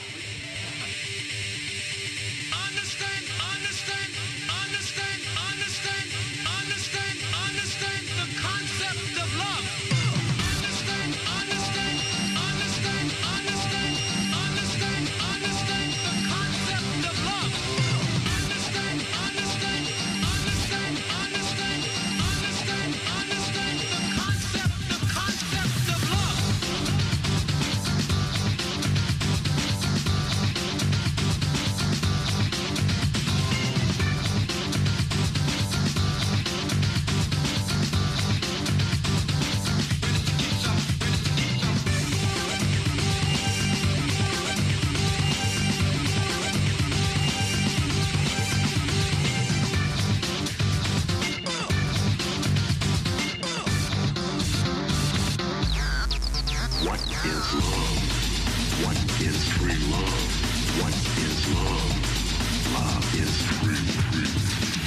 What is love? What is free love? What is love? Love is free, free.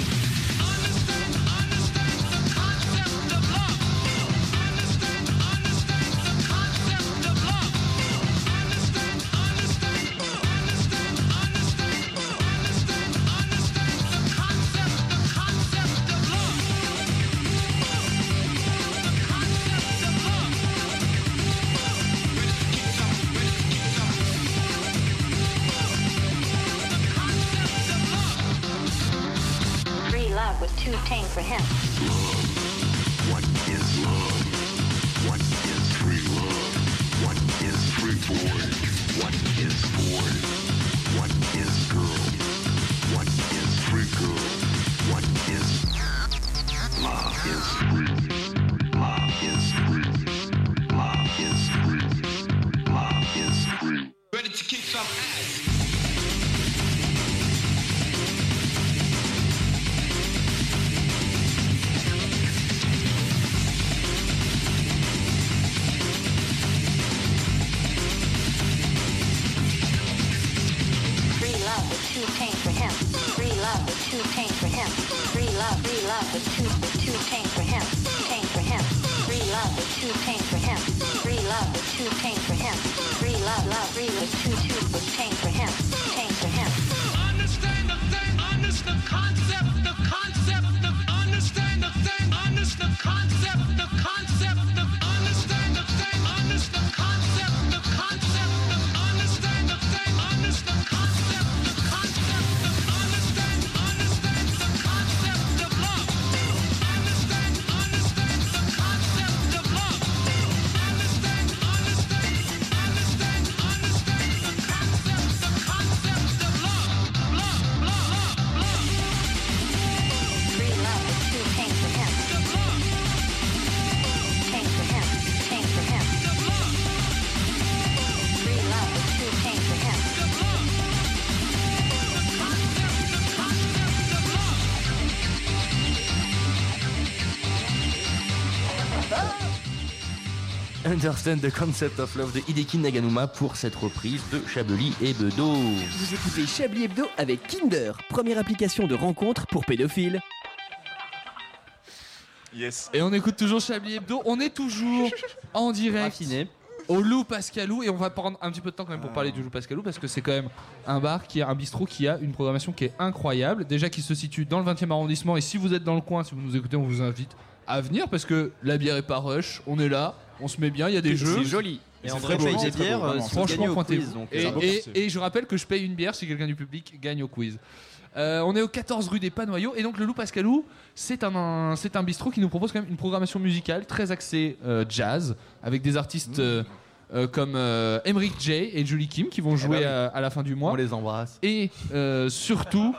Understand the Concept of Love de Hideki Naganuma pour cette reprise de Chablis et Bedeau. Vous écoutez Chablis Hebdo avec Kinder, première application de rencontre pour pédophiles. Yes. Et on écoute toujours Chablis Hebdo. On est toujours (laughs) en direct au Loup Pascalou. Et on va prendre un petit peu de temps quand même pour parler du Loup Pascalou parce que c'est quand même un bar qui a un bistrot qui a une programmation qui est incroyable. Déjà qui se situe dans le 20e arrondissement. Et si vous êtes dans le coin, si vous nous écoutez, on vous invite à venir parce que la bière est pas rush. On est là, on se met bien, il y a des C'est jeux. joli. Et c'est André très paye des c'est bières, beau, euh, Franchement, au pointez-vous. quiz, donc, Et, c'est je rappelle que je paye une bière si quelqu'un du public gagne au quiz. Euh, on est au 14 rue des Panoyaux et donc le Loup Pascalou, c'est un, un- c'est un bistrot qui nous propose quand même une programmation musicale très axée euh, jazz avec des artistes euh, euh, comme Emmerich J et Julie Kim qui vont jouer oui. à, à la fin du mois. On les embrasse. Et surtout,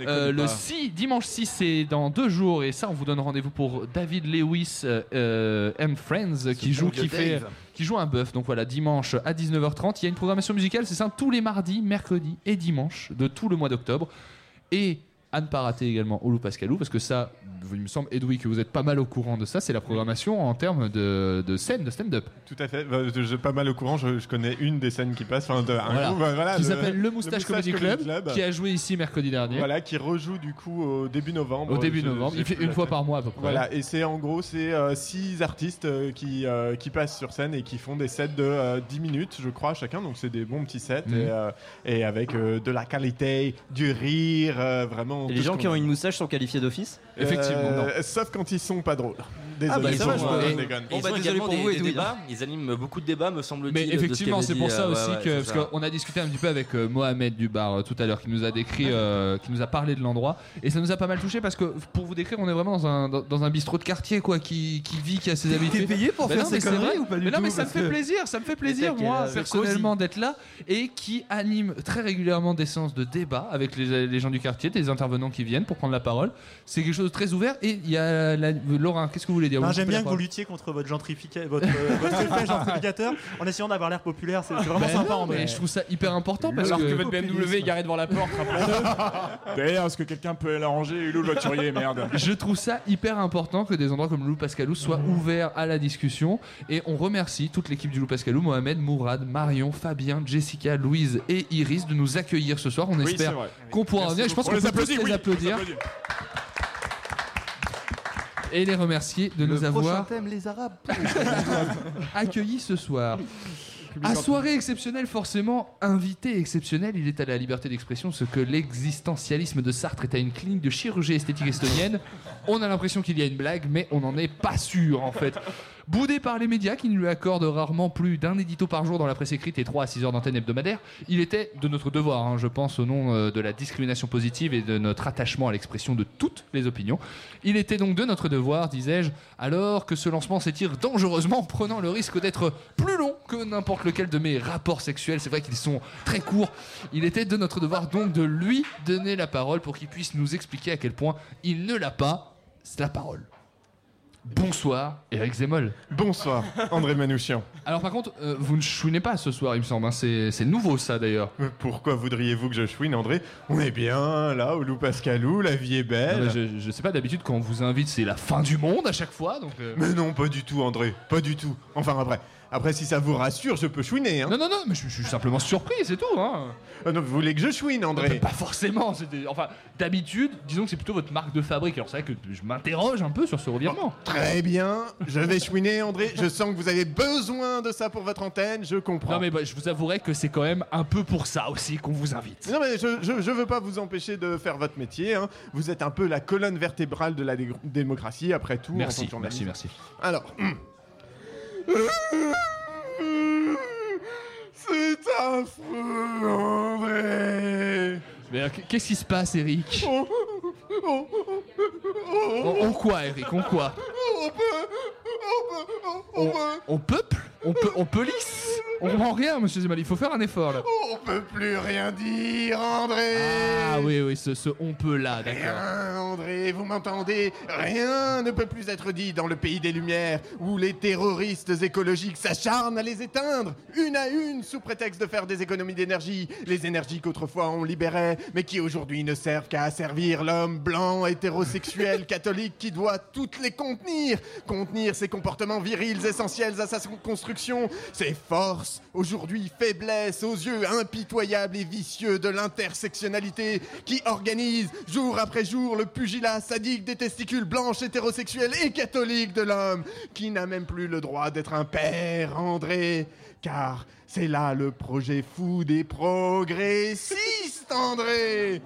euh, le pas. 6, dimanche 6, c'est dans deux jours. Et ça, on vous donne rendez-vous pour David Lewis euh, euh, and Friends qui joue, qui, fait, qui joue un bœuf. Donc voilà, dimanche à 19h30. Il y a une programmation musicale, c'est ça, tous les mardis, mercredis et dimanches de tout le mois d'octobre. Et à ne pas rater également au Loup Pascalou, parce que ça, il me semble, Edoui, que vous êtes pas mal au courant de ça, c'est la programmation en termes de, de scène, de stand-up. Tout à fait. Bah, je- J'ai pas mal au courant. Je, je connais une des scènes qui passent. Enfin, de, un Voilà. groupe, bah, voilà, qui le- s'appelle Le Moustache, Comedy Club, qui a joué ici mercredi dernier. Voilà, qui rejoue du coup au début novembre. Au début Je- novembre. Il fait une fois par mois à peu près. Voilà, et c'est en gros c'est euh, six artistes euh, qui, euh, qui passent sur scène et qui font des sets de euh, 10 minutes, je crois, chacun. Donc c'est des bons petits sets Mhm. et, et avec de la qualité, du rire, euh, Et les gens qui ont une moustache sont qualifiés d'office Euh, Sauf quand ils sont pas drôles. Désolé. Ah bah, ça va, je déconne. Ils ont également des, des débats, ils animent beaucoup de débats, me semble-t-il. Mais effectivement, c'est pour ça euh, aussi que parce qu'on a discuté un petit peu avec euh, Mohamed du bar euh, tout à l'heure qui nous a décrit, euh, qui nous a parlé de l'endroit et ça nous a pas mal touché parce que pour vous décrire, on est vraiment dans un dans, un bistrot de quartier quoi, qui, qui vit, qui a ses habitudes. payé pour Mais faire ces conneries vrai. ou pas du Mais non, tout, mais ça me fait plaisir, ça me fait plaisir t'es moi personnellement d'être là et qui anime très régulièrement des séances de débat avec les, les gens du quartier, des intervenants qui viennent pour prendre la parole. C'est quelque chose de très ouvert et il y a la, Laurent, qu'est-ce que vous voulez dire Non, Vous J'aime bien que vous luttiez contre votre euh, votre (laughs) gentrificateur en essayant d'avoir l'air populaire. C'est vraiment Ben sympa, non, mais je trouve ça hyper important parce Alors que, que votre BMW est garé devant la porte, (laughs) D'ailleurs, est-ce que quelqu'un peut l'arranger Hulot le voiturier, merde? Je trouve ça hyper important que des endroits comme le Loup Pascalou soient ouverts à la discussion et on remercie toute l'équipe du Loup Pascalou, Mohamed, Mourad, Marion, Fabien, Jessica, Louise et Iris de nous accueillir ce soir. On Oui, espère qu'on pourra revenir. Je pense qu'on On peut les applaudir. Et les remercier de nous Le avoir thème, les Arabes. (laughs) accueillis ce soir. À soirée exceptionnelle, forcément, invité exceptionnel, il est à la liberté d'expression, ce que l'existentialisme de Sartre est à une clinique de chirurgie esthétique estonienne. On a l'impression qu'il y a une blague, mais on n'en est pas sûr en fait. Boudé par les médias qui ne lui accordent rarement plus d'un édito par jour dans la presse écrite et 3 à 6 heures d'antenne hebdomadaire, il était de notre devoir, hein, je pense au nom euh, de la discrimination positive et de notre attachement à l'expression de toutes les opinions, il était donc de notre devoir, disais-je, alors que ce lancement s'étire dangereusement, prenant le risque d'être plus long que n'importe lequel de mes rapports sexuels, c'est vrai qu'ils sont très courts, il était de notre devoir donc de lui donner la parole pour qu'il puisse nous expliquer à quel point il ne l'a pas, c'est la parole. Bonsoir, Eric Zemmoll. Bonsoir, André Manouchian. Alors par contre, euh, vous ne chouinez pas ce soir, il me semble. hein. C'est c'est nouveau ça d'ailleurs. Mais Pourquoi voudriez-vous que je chouine, André? On est bien là, au Loup Pascalou, la vie est Non, belle. mais je, je sais pas, d'habitude quand on vous invite, c'est la fin du monde à chaque fois. Donc, euh, Mais non, pas du tout, André, pas du tout. Enfin, après, après si ça vous rassure, je peux chouiner. Hein. Non, non, non, mais je, je suis simplement surpris, c'est tout. Hein. Ah non, vous voulez que je chouine, André? Pas forcément. Enfin, d'habitude, disons que c'est plutôt votre marque de fabrique. Alors c'est vrai que je m'interroge un peu sur ce revirement. Très bien, je vais chouiner, André. Je sens que vous avez besoin de ça pour votre antenne, je comprends. Non mais bah, je vous avouerai que c'est quand même un peu pour ça aussi qu'on vous invite. Non mais je, je, je veux pas vous empêcher de faire votre métier. hein. Vous êtes un peu la colonne vertébrale de la dé- démocratie, après tout. en tant Merci, journaliste. merci, merci. Alors. C'est affreux, André. Mais euh, qu'est-ce qui se passe, Eric? Oh, oh, oh, oh, on, on quoi, Eric? On quoi? On peut, on peut, on on, peut, on peut, police On comprend rien, monsieur Zemal. Il faut faire un effort là. on peut plus rien dire, André. Ah oui, oui, ce, ce on peut là, d'accord. Rien, André, vous m'entendez? Rien ne peut plus être dit dans le pays des Lumières, où les terroristes écologiques s'acharnent à les éteindre, une à une, sous prétexte de faire des économies d'énergie. Les énergies qu'autrefois on libérait, mais qui aujourd'hui ne servent qu'à asservir l'homme blanc, hétérosexuel, (laughs) catholique, qui doit toutes les contenir. Contenir ses comportements virils essentiels à sa construction, ses forces, aujourd'hui faiblesse aux yeux impitoyables et vicieux de l'intersectionnalité, qui organise jour après jour le pugilat sadique des testicules blanches, hétérosexuels et catholiques de l'homme, qui n'a même plus le droit d'être un père, André, car c'est là le projet fou des progressistes, André.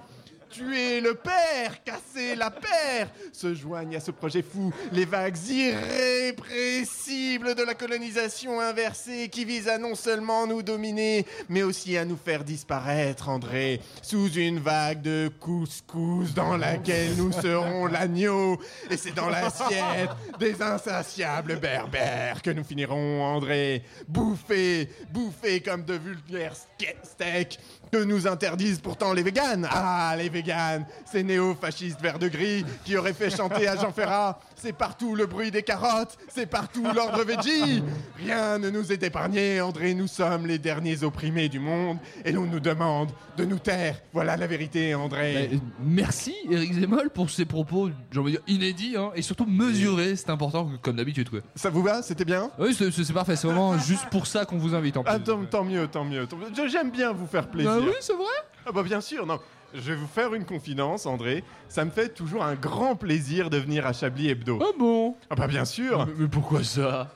Tuer le père, casser la paire, se joignent à ce projet fou les vagues irrépressibles de la colonisation inversée qui vise à non seulement nous dominer, mais aussi à nous faire disparaître, André, sous une vague de couscous dans laquelle nous serons (laughs) l'agneau. Et c'est dans l'assiette des insatiables berbères que nous finirons, André, bouffés, bouffés comme de vulgaires steaks que nous interdisent pourtant les véganes. Ah, les véganes, ces néo-fascistes verts de gris qui auraient fait chanter à Jean Ferrat. C'est partout le bruit des carottes, c'est partout l'ordre veggie. Rien ne nous est épargné, André, nous sommes les derniers opprimés du monde et l'on nous demande de nous taire. Voilà la vérité, André. Bah, euh, merci Eric Zemmoll pour ces propos, j'ai envie de dire, inédits hein, et surtout mesurés, c'est important comme d'habitude. Ça vous va? C'était bien? Oui, c'est parfait, c'est vraiment juste pour ça qu'on vous invite en plus. Ah, tant, tant mieux, tant mieux. J'aime bien vous faire plaisir. Bah oui, c'est vrai Ah bah bien sûr, non. Je vais vous faire une confidence, André. Ça me fait toujours un grand plaisir de venir à Chablis Hebdo. Ah bon Ah bah bien sûr. Mais, mais pourquoi ça?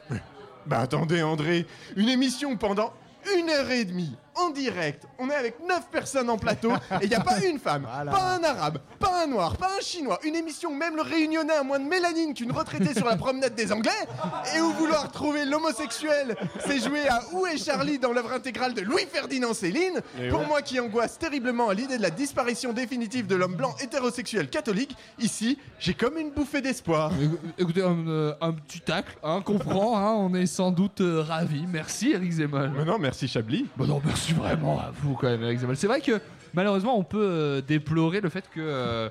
Bah attendez, André. Une émission pendant une heure et demie, en direct. On est avec neuf personnes en plateau (laughs) et il n'y a pas une femme, pas un arabe, pas un noir, pas un chinois. Une émission où même le réunionnais a moins de mélanine qu'une retraitée sur la promenade des Anglais. Et où vouloir trouver l'homosexuel, c'est jouer à Où est Charlie dans l'œuvre intégrale de Louis-Ferdinand Céline. Eh Pour ouais. moi qui angoisse terriblement à l'idée de la disparition définitive de l'homme blanc hétérosexuel catholique, ici, j'ai comme une bouffée d'espoir. Écou- Écoutez, un, euh, un petit tacle, hein, qu'on prend, hein, on est sans doute euh, ravis. Merci Eric. Mais non, merci Chablis. Bah non, merci vraiment à vous quand même Eric Zemmoll. C'est vrai que malheureusement on peut euh, déplorer le fait que euh,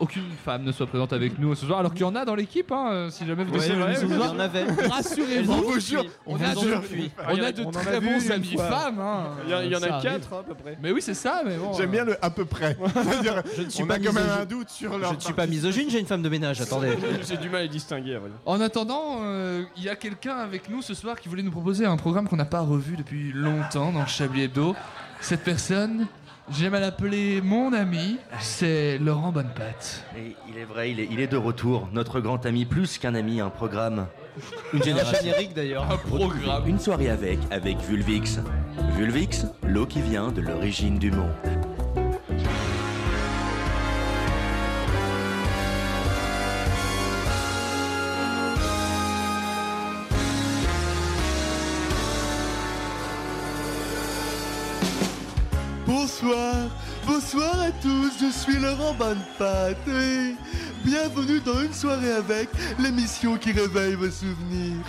aucune femme ne soit présente avec nous ce soir, alors qu'il y en a dans l'équipe, hein, euh, si jamais vous Ouais, décidez de ouais, il y soir. en avait. Rassurez-vous, On vous jure, on, on a de, jure. on a de On en a très bons amis femmes. hein. Il y, en- il y en Ça a quatre hein, à peu près. Mais oui, c'est ça, mais bon. J'aime euh, bien le à peu près. (laughs) Je ne suis on pas a quand même un doute sur leur Je ne suis pas misogyne, j'ai une femme de ménage, attendez. (laughs) J'ai du mal à les distinguer. En attendant, euh, il y a quelqu'un avec nous ce soir qui voulait nous proposer un programme qu'on n'a pas revu depuis longtemps dans le Chablis Hebdo. Cette personne, j'aime à l'appeler mon ami, c'est Laurent Bonnepatte. Et il est vrai, il est, il est de retour. Notre grand ami, plus qu'un ami, un programme. Une génération. générique d'ailleurs. Un programme. Une soirée avec, avec Vulvix. Vulvix, l'eau qui vient de l'origine du monde. Bonsoir, bonsoir à tous, je suis Laurent Bonnepatte bienvenue dans une soirée avec l'émission qui réveille vos souvenirs.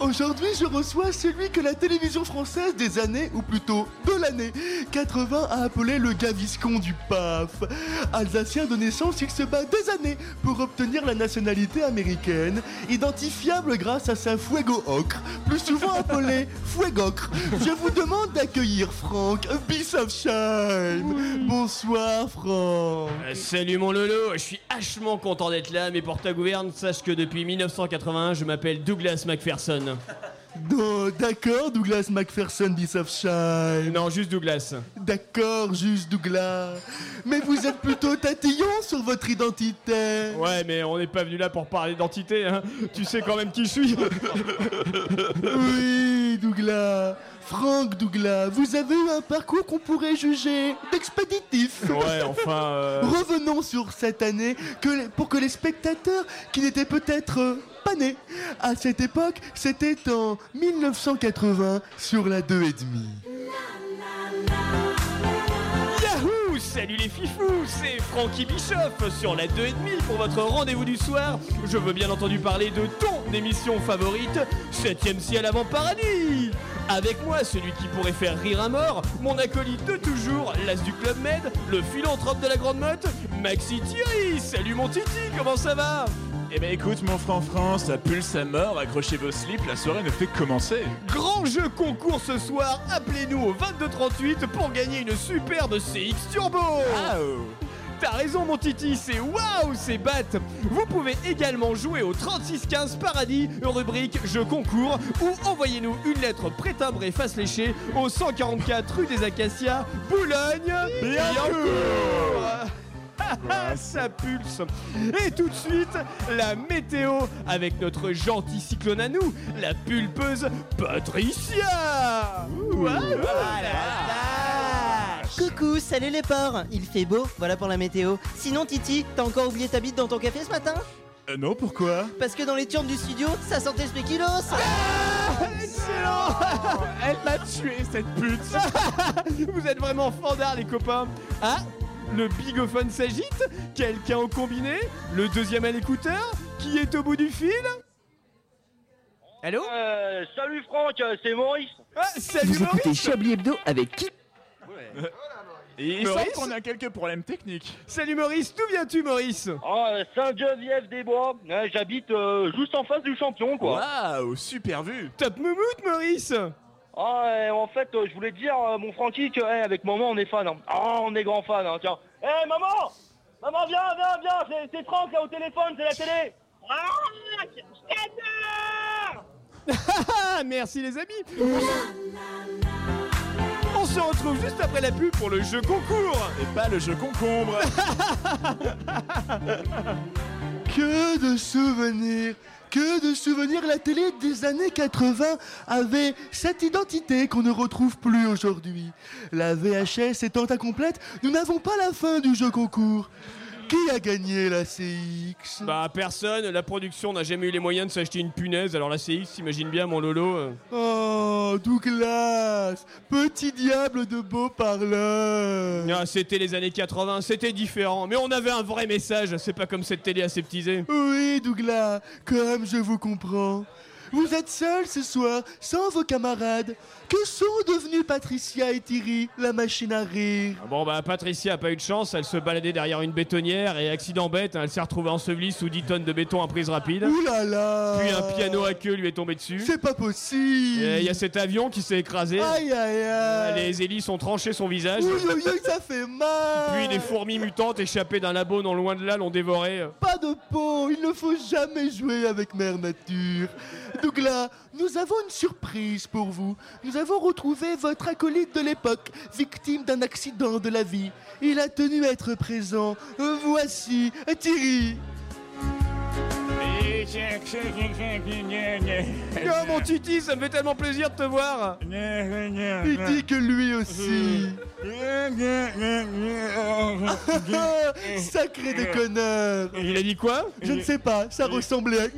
Aujourd'hui, je reçois celui que la télévision française des années, ou plutôt de l'année 80 a appelé le Gaviscon du PAF. Alsacien de naissance, il se bat des années pour obtenir la nationalité américaine, identifiable grâce à sa fuego ocre, plus souvent appelé (laughs) fuegocre. Je vous demande d'accueillir Franck Bissofsheim. Bonsoir Franck. Euh, Salut mon Lolo, je suis hachement content d'être là, mais pour ta gouverne, sache que depuis 1981, je m'appelle Douglas McPherson. Non, d'accord, Douglas McPherson Bissofsheim. Non, juste Douglas. D'accord, juste Douglas. Mais vous êtes plutôt tatillon sur votre identité. Ouais, mais on n'est pas venu là pour parler d'identité, hein. Tu sais quand même qui je suis. Oui, Douglas. Franck Douglas, vous avez eu un parcours qu'on pourrait juger d'expéditif. Ouais, enfin. euh, Revenons sur cette année que pour que les spectateurs qui n'étaient peut-être euh, pas nés à cette époque, c'était en 1980 sur la 2,5. Salut les fifous, c'est Francky Bischoff sur la 2,5 pour votre rendez-vous du soir. Je veux bien entendu parler de ton émission favorite, 7ème ciel avant paradis. Avec moi, celui qui pourrait faire rire un mort, mon acolyte de toujours, l'as du Club Med, le philanthrope de la Grande Motte, Maxi Thierry. Salut mon Titi, comment ça va? Eh ben écoute mon franc-franc, ça pulse à mort, accrochez vos slips, la soirée ne fait que commencer. Grand jeu concours ce soir, appelez-nous au 2238 pour gagner une superbe CX Turbo. T'as raison mon Titi, c'est waouh, c'est bat. Vous pouvez également jouer au 3615 Paradis, rubrique jeu concours, ou envoyez-nous une lettre pré-timbrée face léchée au 144 rue des Acacias, Boulogne, Ah, ça pulse. Et tout de suite, la météo avec notre gentil cyclone à nous, la pulpeuse Patricia. Waouh. Coucou, salut les porcs. Il fait beau, voilà pour la météo. Sinon Titi, t'as encore oublié ta bite dans ton café ce matin? Euh, non, pourquoi? Parce que dans les turnes du studio, ça sentait le spéculoos. Excellent. Elle m'a tué cette pute. (laughs) Vous êtes vraiment fandards les copains. Ah Le bigophone s'agite. Quelqu'un au combiné. Le deuxième à l'écouteur. Qui est au bout du fil? Allô? Euh, salut Franck, euh, c'est Maurice. Ah, salut Vous écoutez Chablis Hebdo avec qui? Et il Maurice. semble qu'on a quelques problèmes techniques. Salut Maurice, d'où viens-tu Maurice? Ah, euh, Sainte-Geneviève-des-Bois. Ouais, J'habite euh, juste en face du champion, quoi. Waouh, super vue. Top moumoute Maurice Ah, et en fait, euh, je voulais te dire, euh, mon Francky, que eh, avec maman, on est fan. hein. Ah, on est grand fan, hein, tiens. Eh, maman Maman, viens, viens, viens, c'est- Franck, là, au téléphone, c'est la télé. Je t'adore (laughs) Merci les amis On se retrouve juste après la pub pour le jeu concours Et pas le jeu concombre (laughs) Que de souvenirs que de souvenirs La télé des années 80 avait cette identité qu'on ne retrouve plus aujourd'hui. La VHS étant incomplète, nous n'avons pas la fin du jeu concours. Qui a gagné la CX Bah personne, la production n'a jamais eu les moyens de s'acheter une punaise, alors la CX, t'imagines bien mon Lolo euh. Oh, Douglas Petit diable de beau parleur Ah, C'était les années 80, c'était différent, mais on avait un vrai message, c'est pas comme cette télé aseptisée. Oui, Douglas, comme je vous comprends. Vous êtes seul ce soir, sans vos camarades. Que sont devenus Patricia et Thierry, la machine à rire? Bon bah Patricia a pas eu de chance, elle se baladait derrière une bétonnière et accident bête, hein, elle s'est retrouvée ensevelie sous 10 tonnes de béton à prise rapide. Ouh là là Puis un piano à queue lui est tombé dessus. C'est pas possible Et il y a cet avion qui s'est écrasé. Aïe aïe aïe Les hélices ont tranché son visage. Oui, ça fait mal Puis des fourmis mutantes échappées d'un labo non loin de là l'ont dévoré. Pas de peau, il ne faut jamais jouer avec Mère Nature. Douglas, nous avons une surprise pour vous. Nous avons retrouvé votre acolyte de l'époque, victime d'un accident de la vie. Il a tenu à être présent. Euh, Voici Thierry. Oh mon Titi, ça me fait tellement plaisir de te voir Il dit que lui aussi. (laughs) (laughs) Sacré déconneur. Il a dit quoi? Je ne sais pas, ça ressemblait à...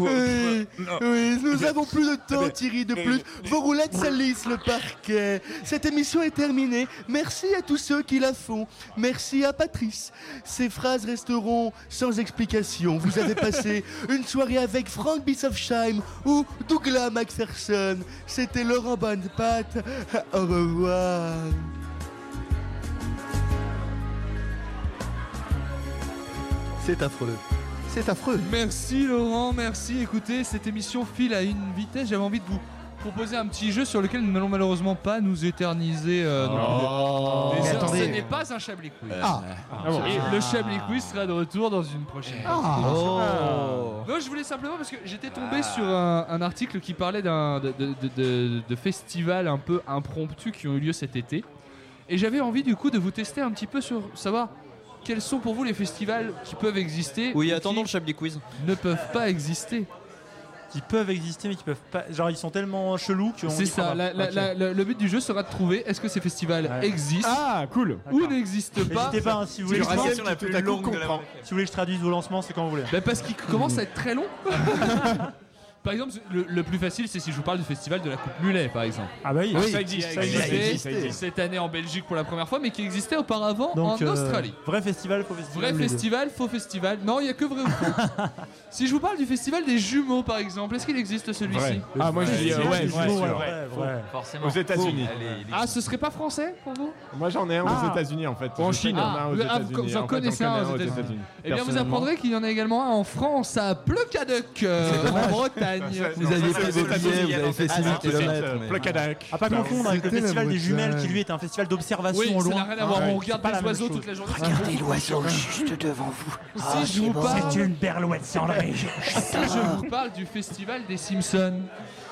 Oui, oui, nous avons plus de temps, Thierry, de plus. Vos roulettes salissent le parquet. Cette émission est terminée. Merci à tous ceux qui la font. Merci à Patrice. Ces phrases resteront sans explication. Vous avez passé (laughs) une soirée avec Frank Bissofsheim ou Douglas Macpherson. C'était Laurent Bonnepat. Au revoir. C'est affreux. C'est affreux. Merci Laurent, merci. Écoutez, cette émission file à une vitesse. J'avais envie de vous proposer un petit jeu sur lequel nous n'allons malheureusement pas nous éterniser. euh, non Oh. plus. Mais Mais ça, attendez. ce n'est pas un Chablis Quiz. Ah. Ah bon. Et le Chablis Quiz sera de retour dans une prochaine. Ah. Oh. Non, je voulais simplement parce que j'étais tombé sur un, un article qui parlait d'un de, de, de- de- de festivals un peu impromptus qui ont eu lieu cet été. Et j'avais envie du coup de vous tester un petit peu sur savoir quels sont pour vous les festivals qui peuvent exister. Oui, ou attendons le Chablis Quiz. Ne peuvent pas exister. Qui peuvent exister, mais qui peuvent pas. Genre, ils sont tellement chelous qu'on. C'est ça. pas. la- la- Ok. la- le but du jeu sera de trouver est-ce que ces festivals existent Ah, cool. ou n'existent pas. N'hésitez pas, hein, si vous voulez. que- Si vous voulez que je traduise vos lancements, c'est quand vous voulez. Bah, parce qu'il commence à être très long. (laughs) Par exemple, le, le plus facile, c'est si je vous parle du festival de la Coupe Mulet, par exemple. Ah bah oui, Oui. ça existe, ça a existe, existé ça existe, ça existe. cette année en Belgique pour la première fois, mais qui existait auparavant Donc, en euh, Australie. Vrai festival, faux festival. Vrai les deux. festival, faux festival. Non, il n'y a que vrai ou faux. (laughs) si je vous parle du festival des jumeaux, par exemple, est-ce qu'il existe celui-ci Vrai. Ah, moi je dis euh, Festival ouais, sûr. ouais, vrai, vrai. Forcément. Aux États-Unis. Ah, ce serait pas français pour vous? Moi j'en ai un aux Ah. États-unis en fait. En Je sais Chine. qu'il y en a un aux Ah, vous- États-Unis. en fait, j'en un connais aux États-Unis. Eh bien, vous Personnellement. apprendrez qu'il y en a également un en France, à Pleucadec, euh, en Bretagne. Vous aviez pris vos billets, vous avez fait 6000 Ah, km. Plocadac. À pas confondre avec le festival des jumelles qui lui est un festival d'observation Oui, au ça loin. n'a rien à voir. On regarde pas chose. toute la journée. Regardez l'oiseau juste devant vous. Si je vous parle, C'est une berlouette cendrée. si je vous parle du festival des Simpsons,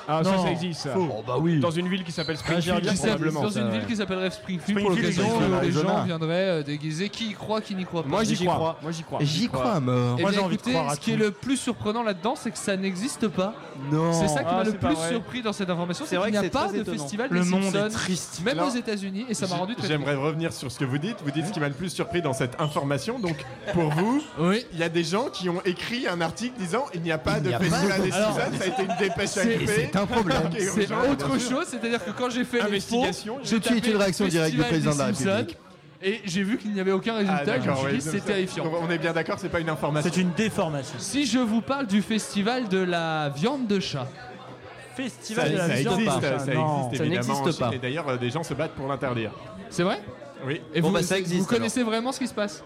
Ah, ça, Non, ça existe. ça. faux. Oh bah oui. Dans une ville qui s'appelle Springfield, probablement. dans ça, une ouais. ville qui s'appellerait Springfield, pour Springfield, l'occasion Springfield, où les Arizona. gens viendraient euh, déguisés. Qui y croit, qui n'y croit pas Moi j'y crois. crois. Moi j'y crois. J'y crois à mort. Eh Moi, bien, j'ai envie de écoutez, croire à ce qui est tout. le plus surprenant là-dedans, c'est que ça n'existe pas. Non. C'est ça qui Ah, m'a le c'est pas plus vrai. surpris dans cette information, C'est c'est vrai qu'il n'y que a c'est pas très de étonnant. festival Le des monde Simpsons, est triste. même Alors, aux États-Unis, et ça m'a rendu très J'aimerais revenir sur ce que vous dites. Vous dites ce qui m'a le plus surpris dans cette information. Donc, pour vous, Oui. il y a des gens qui ont écrit un article disant il n'y a pas Il de n'y a pas festival de- des Alors, Simpsons. Ça a été une dépêche c'est- AFP. C'est un problème. C'est autre chose, c'est-à-dire que quand j'ai fait Investigation, l'info, j'ai tapé une réaction directe du président de la République. Et j'ai vu qu'il n'y avait aucun Ah, résultat, je me d'accord, suis ouais, dit donc c'est ça- terrifiant. On est bien d'accord, c'est pas une information. C'est une déformation. Si je vous parle du festival de la viande de chat, Ça, Festival de la ça viande. existe, pas. ça Non. existe ça évidemment. n'existe pas. Et d'ailleurs, euh, des gens se battent pour l'interdire. c'est vrai? Oui. Et Bon, vous, bah, ça existe, vous connaissez vraiment ce qui se passe?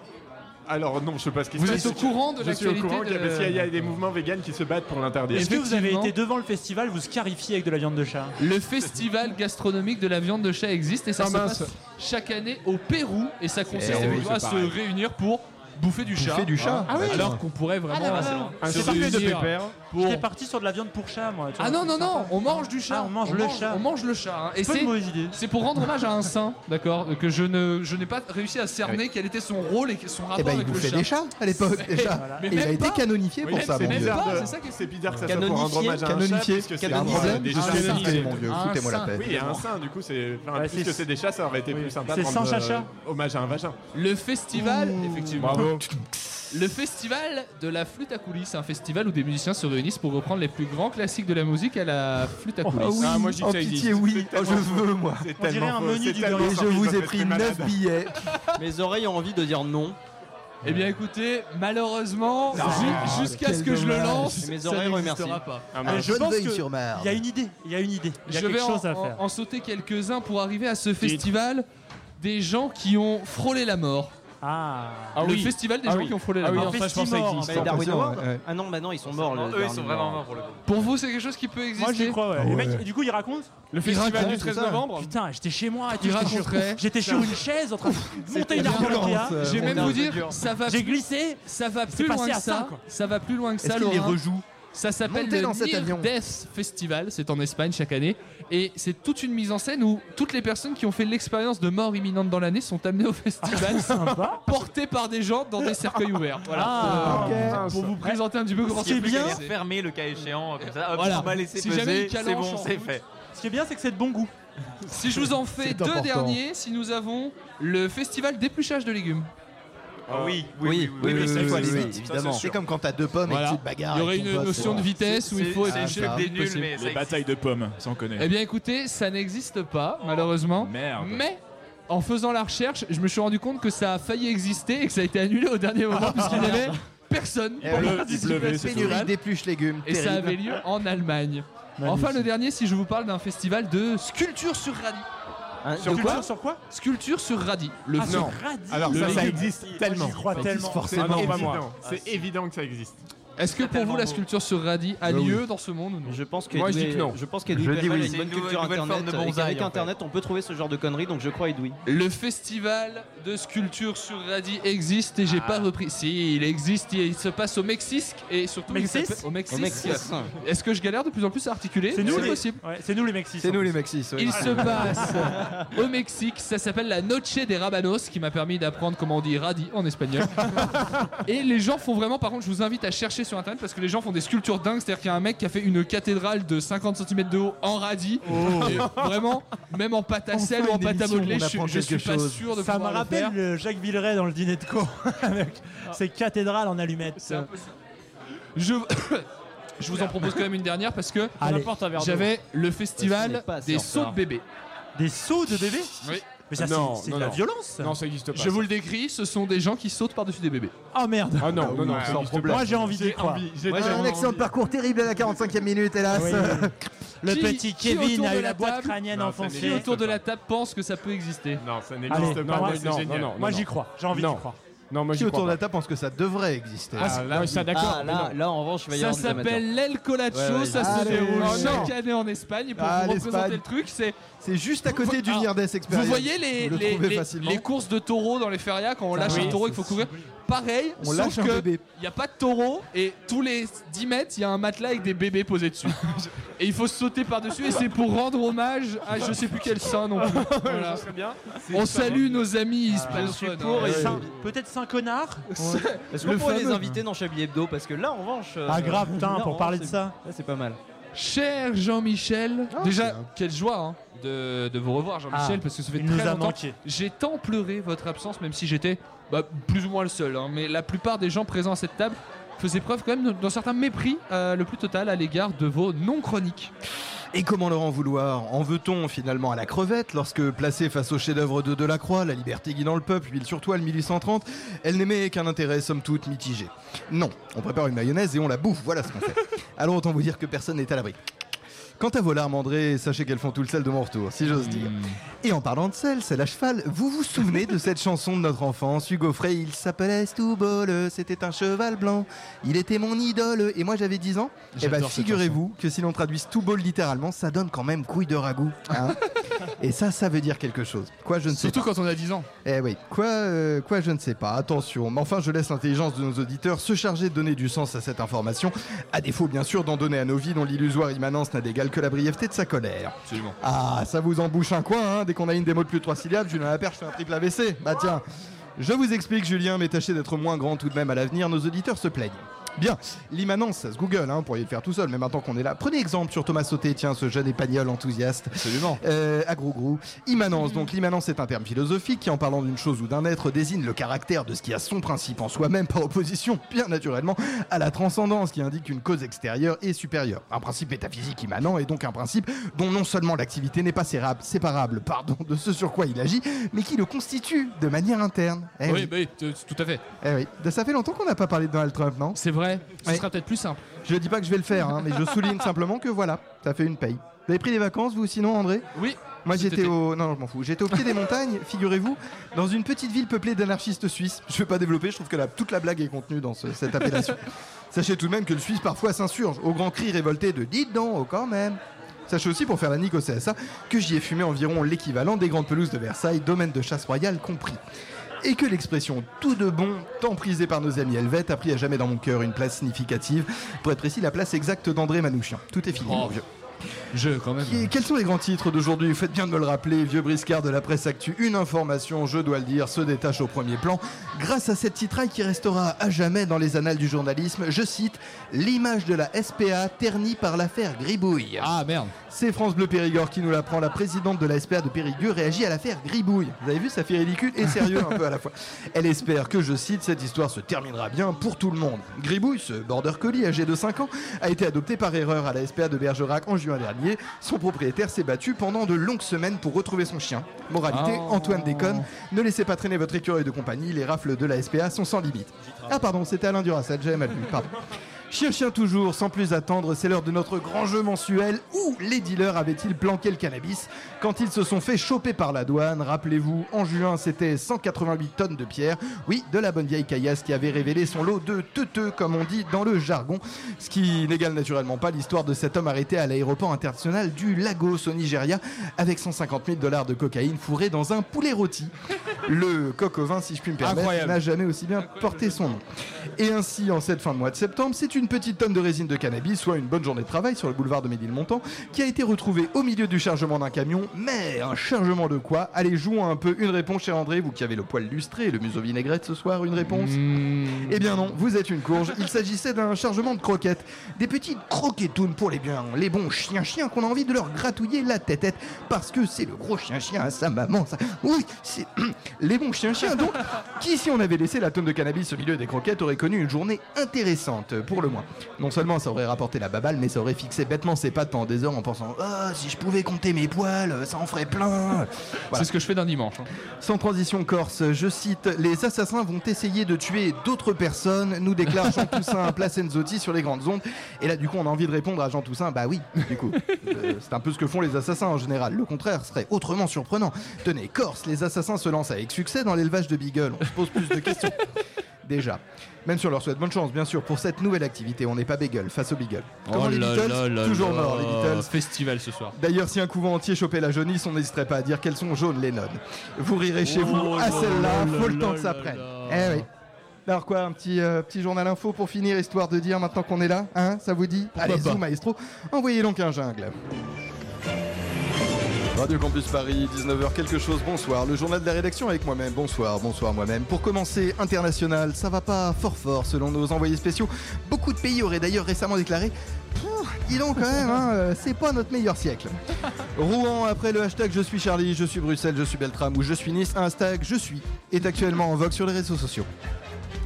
Alors non, je sais pas ce qui Vous se êtes passe. au courant de Je suis au l'actualité courant qu'il y a, de- parce qu'il y a des mouvements véganes qui se battent pour l'interdire. Est-ce que vous avez Effectivement. été devant le festival vous scarifier avec de la viande de chat? Le festival gastronomique de la viande de chat existe et ça Ah, se mince. passe chaque année au Pérou et ça consiste Eh oui, à se pareil. réunir pour bouffer du chat. Bouffer du chat. Ah oui. Alors qu'on pourrait vraiment Ah, là, Un se parfait de réunir pépère. pour- J'étais parti sur de la viande pour chat, moi. tu Ah vois, non non non, sympa. on mange du chat. Ah, on mange le chat. On mange le chat. hein. Et C'est pas c'est une mauvaise idée. c'est pour rendre hommage à un saint, d'accord, que je ne je n'ai pas réussi à cerner quel était son rôle et son rapport Eh ben, il avec le bouffait chat. des chats à l'époque, déjà. Mais Et il a même été pas. canonifié pour ça, c'est mon vieux. bizarre de- de- c'est ça qui est- C'est bizarre que ça soit pour rendre Canonifié. hommage à un chat, Canonifié. puisque c'est un problème. des Un chats. canonifié, mon vieux. Un Foutez-moi la saint. paix. Oui, il y a un sein, du coup, c'est. enfin, Ouais, puisque c'est- c'est des chats, ça aurait été Oui. plus sympa C'est de sans chacha euh, hommage à un vagin. Le festival, effectivement. Bravo. Le festival de la flûte à coulisses, c'est un festival où des musiciens se réunissent pour reprendre les plus grands classiques de la musique à la flûte à coulisses. Ah oui, Ah, moi, je dis que en ça pitié, existe. oui. Oh, je veux, moi. On dirait un menu du Et je vous ça ai pris très 9 malade. billets. Mes oreilles ont envie de dire non. Eh bien écoutez, malheureusement, Ah, ju- jusqu'à ce que je le lance, Mes ça oreilles n'existera remercient. pas. Ah, mince. je pense. Il y a une idée, il y a une idée. Il y a Je vais quelque en, chose à en- faire. en sauter quelques-uns pour arriver à ce festival des gens qui ont frôlé la mort. Ah. Ah le oui. festival des Ah gens oui. qui ont frôlé la Ah oui, mort. non, ça, je pense que ça Festimort, existe. Darwin 100%, Award ouais. Ah non, bah non, ils sont morts. eux, ils sont vraiment morts pour le coup. Pour vous, c'est quelque chose qui peut exister Moi j'y crois, ouais. Ah Le ouais. mec, du coup, il raconte Le festival du c'est 13 ça. novembre Putain, j'étais chez moi j'étais sur- raconterait. J'étais sur une chaise en train de (laughs) monter une arbre mon même vous dire, ça va J'ai plus, glissé. ça va plus loin que ça, ça. va plus loin que ça, les Laurent. rejoue Ça s'appelle le dans cet Near avion. Death Festival, c'est en Espagne chaque année. Et c'est toute une mise en scène où toutes les personnes qui ont fait l'expérience de mort imminente dans l'année sont amenées au (laughs) festival, (laughs) portées par des gens dans des cercueils ouverts. Voilà. Ah, Euh. Pour vous présenter un petit peu comment Ce qui est ça bien, se c'est passe. fermé le cas échéant, comme ça, hop, Voilà. on va laisser Si peser, jamais une c'est bon, c'est fait. Ce qui est bien, c'est que c'est de bon goût. Si je vous en fais deux important. derniers, si nous avons le festival d'épluchage de légumes. Ah oui, Oui, oui, oui, ça, il faut aller oui, vite, évidemment. C'est comme quand t'as deux pommes Voilà. et que tu te bagarres. Il y aurait une notion c'est- de vitesse où il faut ça Les batailles de pommes, ça on connaît. Eh bien écoutez, ça n'existe pas, malheureusement. Merde. Mais en faisant la recherche, je me suis rendu compte que ça a failli exister et que ça a été annulé au dernier moment (laughs) puisqu'il n'y avait personne Eh pour. Pénurie d'épluches légumes. Et ça avait lieu en Allemagne. Enfin, le dernier, si je vous parle d'un festival de sculpture sur radis. Sur De quoi Sur quoi Sculpture sur radis. Le Ah, radis. Alors Le ça, ça existe tellement. j'y crois Ça tellement. existe Ah Forcément, non, pas évident. moi. C'est évident que ça existe. Est-ce que pour vous la sculpture sur radis a Bah oui. lieu dans ce monde ou non Je pense que Moi, je dis que non. Je pense qu'Edoui oui. une bonne culture internet. de et bonsaï, qu'avec en fait. internet, on peut trouver ce genre de conneries, donc je crois Edoui. Le festival de sculpture sur radis existe et j'ai pas repris. Si, il existe, il se passe au Mexique et surtout il au Mexique. Est-ce que je galère de plus en plus à articuler? C'est nous, les... possible. ouais, c'est nous les Mexiques. C'est nous les ouais. Il se passe au Mexique, ça s'appelle la Noche des Rabanos, qui m'a permis d'apprendre comment on dit radis en espagnol. (laughs) Et les gens font vraiment, par contre, je vous invite à chercher sur internet parce que les gens font des sculptures dingues. C'est-à-dire qu'il y a un mec qui a fait une cathédrale de 50 cm de haut en radis. Et vraiment, même en pâte à sel Enfin, ou en pâte à modeler, je, suis- je pas chose. sûr de Ça me le rappelle le Jacques Villeray dans le dîner de co (laughs) avec ses cathédrales en allumettes. C'est un peu ça. Je... (coughs) je vous en propose quand même une dernière parce que j'avais le festival des sauts de bébés. Des sauts de bébé Oui. Mais ça, Non, c'est c'est non, de la non. violence. Non, ça existe pas. Je vous le décris, ce sont des gens qui sautent par-dessus des bébés. Oh merde. Ah non, non, non, Ouais, ça sans existe problème. Moi, j'ai envie d'y croire. J'ai Moi, j'ai un tellement de envie. parcours terrible à la 45e minute, hélas. Oui. (laughs) Le Qui- petit qui Kevin autour a de eu la la boîte table crânienne Non, ça enfoncée. Qui n'existe autour de la table pense que ça peut exister Non, ça Allez, n'existe pas. moi, mais c'est non, génial. non, non, moi Non, j'y non. crois. J'ai envie d'y Non. croire. Non, moi Qui autour de la table pense que ça devrait exister Ah, là, ça d'accord. Ah, mais là, non. là, en revanche, il va y Ça avoir des amateurs. s'appelle l'El Colacho, Ouais, ouais, ça se allez. déroule Oh, chaque année en Espagne. Et pour Ah, vous représenter le truc, c'est. C'est juste à côté du Alors, Near Death Experience. Vous voyez les, Vous le les, trouvez les- facilement. les courses de taureaux dans les férias quand on lâche oui, un taureau c'est- il faut courir Pareil, On sauf lâche un que bébé. il n'y a pas de taureau et tous les 10 mètres il y a un matelas avec des bébés posés dessus. (laughs) et il faut sauter par-dessus et c'est pour rendre hommage à je sais plus quel saint non plus. (laughs) Voilà. Ça serait bien. On salue nos amis Je suis hispanophones. pour hein. et Ouais. Saint- peut-être Saint-Connard (laughs) Est-ce qu'on Le pourrait les fameux. inviter dans Chablis Hebdo? Parce que là, en revanche. euh, Ah grave, putain, pour parler de ça. là, c'est pas mal. Cher Jean-Michel, Ah, déjà quelle joie hein, de, de vous revoir Jean-Michel Ah, parce que ça fait très nous a longtemps. manqué. J'ai tant pleuré votre absence même si j'étais bah, plus ou moins le seul. hein, mais la plupart des gens présents à cette table faisaient preuve quand même d'un certain mépris euh, le plus total à l'égard de vos non-chroniques. Et comment leur en vouloir En veut-on finalement à la crevette lorsque, placée face au chef-d'œuvre de Delacroix, La liberté guidant le peuple, huile sur toile 1830, elle n'aimait qu'un intérêt somme toute mitigé Non, on prépare une mayonnaise et on la bouffe, voilà ce qu'on fait. (laughs) Alors autant vous dire que personne n'est à l'abri. Quant à vos larmes, André, sachez qu'elles font tout le sel de mon retour, si j'ose dire. Et en parlant de sel, c'est à cheval, vous vous souvenez de cette chanson de notre enfance Hugo Frey, il s'appelait Stouboule, c'était un cheval blanc, il était mon idole, et moi j'avais 10 ans. Bah J'adore cette figurez-vous que si l'on traduit Stouboule littéralement, ça donne quand même couille de ragoût. hein. (laughs) et ça, ça veut dire quelque chose. Quoi, je ne sais Surtout pas. quand on a 10 ans. Eh oui, quoi, euh, quoi, je ne sais pas. Attention, mais enfin, je laisse l'intelligence de nos auditeurs se charger de donner du sens à cette information, à défaut bien sûr d'en donner à nos vies dont l'illusoire immanence n'a d'égal que la brièveté de sa colère. Absolument. Ah, ça vous embouche un coin, hein, dès qu'on a une démo de plus de 3 syllabes, Julien Laperche fait un triple AVC. Bah tiens, je vous explique Julien, mais tâchez d'être moins grand tout de même à l'avenir, nos auditeurs se plaignent. Bien, l'immanence, ça se google, hein, vous pourriez le faire tout seul, mais maintenant qu'on est là, prenez exemple sur Thomas Sauté, tiens, ce jeune épagnol enthousiaste. Absolument. Euh, gros. Immanence, donc l'immanence est un terme philosophique qui, en parlant d'une chose ou d'un être, désigne le caractère de ce qui a son principe en soi-même par opposition, bien naturellement, à la transcendance qui indique qu'une cause extérieure est supérieure. Un principe métaphysique immanent est donc un principe dont non seulement l'activité n'est pas sérable- séparable pardon, de ce sur quoi il agit, mais qui le constitue de manière interne. Eh oui, bah oui, t- tout à fait. Eh oui. Ça fait longtemps qu'on n'a pas parlé de Donald Trump, non? C'est vrai, ce Ouais. sera peut-être plus simple. Je dis pas que je vais le faire, hein, mais je souligne (laughs) simplement que voilà, ça fait une paye. Vous avez pris des vacances, vous, sinon, André? Oui. Moi j'étais au non je m'en fous j'étais au pied des montagnes (laughs) figurez-vous dans une petite ville peuplée d'anarchistes suisses je vais pas développer je trouve que la- toute la blague est contenue dans ce- cette appellation (laughs) sachez tout de même que le Suisse parfois s'insurge au grand cri révolté de dites donc oh, quand même Sachez aussi, pour faire la nique au CSA, que j'y ai fumé environ l'équivalent des grandes pelouses de Versailles, domaine de chasse royale compris. Et que l'expression tout de bon, tant prisée par nos amis helvètes, a pris à jamais dans mon cœur une place significative. Pour être précis, la place exacte d'André Manouchian. Tout est fini, mon vieux. Je, quand même. Qui- quels sont les grands titres d'aujourd'hui? Faites bien de me le rappeler, vieux briscard de la presse actu. Une information, je dois le dire, se détache au premier plan. Grâce à cette titraille qui restera à jamais dans les annales du journalisme, je cite L'image de la SPA ternie par l'affaire Gribouille. Ah merde. C'est France Bleu Périgord qui nous l'apprend. La présidente de la SPA de Périgueux réagit à l'affaire Gribouille. Vous avez vu, ça fait ridicule et sérieux un peu à la fois. Elle espère que, je cite, cette histoire se terminera bien pour tout le monde. Gribouille, ce border collie âgé de 5 ans, a été adopté par erreur à la SPA de Bergerac en juin dernier. Son propriétaire s'est battu pendant de longues semaines pour retrouver son chien. Moralité, Oh. Antoine déconne. Ne laissez pas traîner votre écureuil de compagnie, les rafles de la SPA sont sans limite. Ah pardon, c'était Alain Duracell, j'avais mal vu, pardon. Chien chien toujours, sans plus attendre, c'est l'heure de notre grand jeu mensuel où les dealers avaient-ils planqué le cannabis? Quand ils se sont fait choper par la douane Rappelez-vous, en juin c'était 188 tonnes de pierre, oui, de la bonne vieille caillasse qui avait révélé son lot de teuteux comme on dit dans le jargon, ce qui n'égale naturellement pas l'histoire de cet homme arrêté à l'aéroport international du Lagos au Nigeria avec 150 000 dollars de cocaïne fourré dans un poulet rôti. Le coq au vin, si je puis me permettre, n'a jamais aussi bien porté son nom. Et ainsi, en cette fin de mois de septembre, c'est une petite tonne de résine de cannabis, soit une bonne journée de travail sur le boulevard de Ménilmontant, qui a été retrouvée au milieu du chargement d'un camion. Mais un chargement de quoi Allez, jouons un peu une réponse, cher André, vous qui avez le poil lustré et le museau vinaigrette ce soir, une réponse Eh bien non, vous êtes une courge. Il s'agissait d'un chargement de croquettes. Des petites croquetounes pour les biens, les bons chiens-chiens qu'on a envie de leur gratouiller la tête-tête, parce que c'est le gros chien-chien à sa maman, ça. Oui, c'est (clears throat) les bons chiens-chiens, donc, qui, si on avait laissé la tonne de cannabis au milieu des croquettes, aurait connu une journée intéressante, pour le moins. Non seulement ça aurait rapporté la baballe, mais ça aurait fixé bêtement ses pattes pendant des heures en pensant Ah, si je pouvais compter mes poils, ça en ferait plein. C'est ce que je fais d'un dimanche. hein. Sans transition corse, je cite Les assassins vont essayer de tuer d'autres personnes, nous déclare Jean Toussaint Placenzotti sur les grandes ondes. Et là, du coup, on a envie de répondre à Jean Toussaint Bah oui, du coup. Euh, c'est un peu ce que font les assassins en général. Le contraire serait autrement surprenant. Tenez, Corse, les assassins se lancent avec succès dans l'élevage de beagle. On se pose plus de questions. Déjà. Même si on leur souhaite bonne chance, bien sûr, pour cette nouvelle activité. On n'est pas beagle face aux beagle. Comment Oh les Beatles là Toujours là. mort, les Beatles. Festival ce soir. D'ailleurs, si un couvent entier chopait la jaunisse, on n'hésiterait pas à dire qu'elles sont jaunes, les nonnes. Vous rirez chez vous Oh à là celle-là, là faut le temps que ça prenne. Eh oui. Alors quoi, un petit, euh, petit journal info pour finir, histoire de dire maintenant qu'on est là Hein Ça vous dit? Allez, pas zou, maestro, envoyez donc un jungle. Radio Campus Paris, 19h quelque chose, bonsoir. Le journal de la rédaction avec moi-même, bonsoir, bonsoir moi-même. Pour commencer, international, ça va pas fort fort selon nos envoyés spéciaux. Beaucoup de pays auraient d'ailleurs récemment déclaré Dis donc quand même, hein, euh, c'est pas notre meilleur siècle. Rouen, après le hashtag Je suis Charlie, je suis Bruxelles, je suis Beltram ou je suis Nice, un hashtag Je suis est actuellement en vogue sur les réseaux sociaux.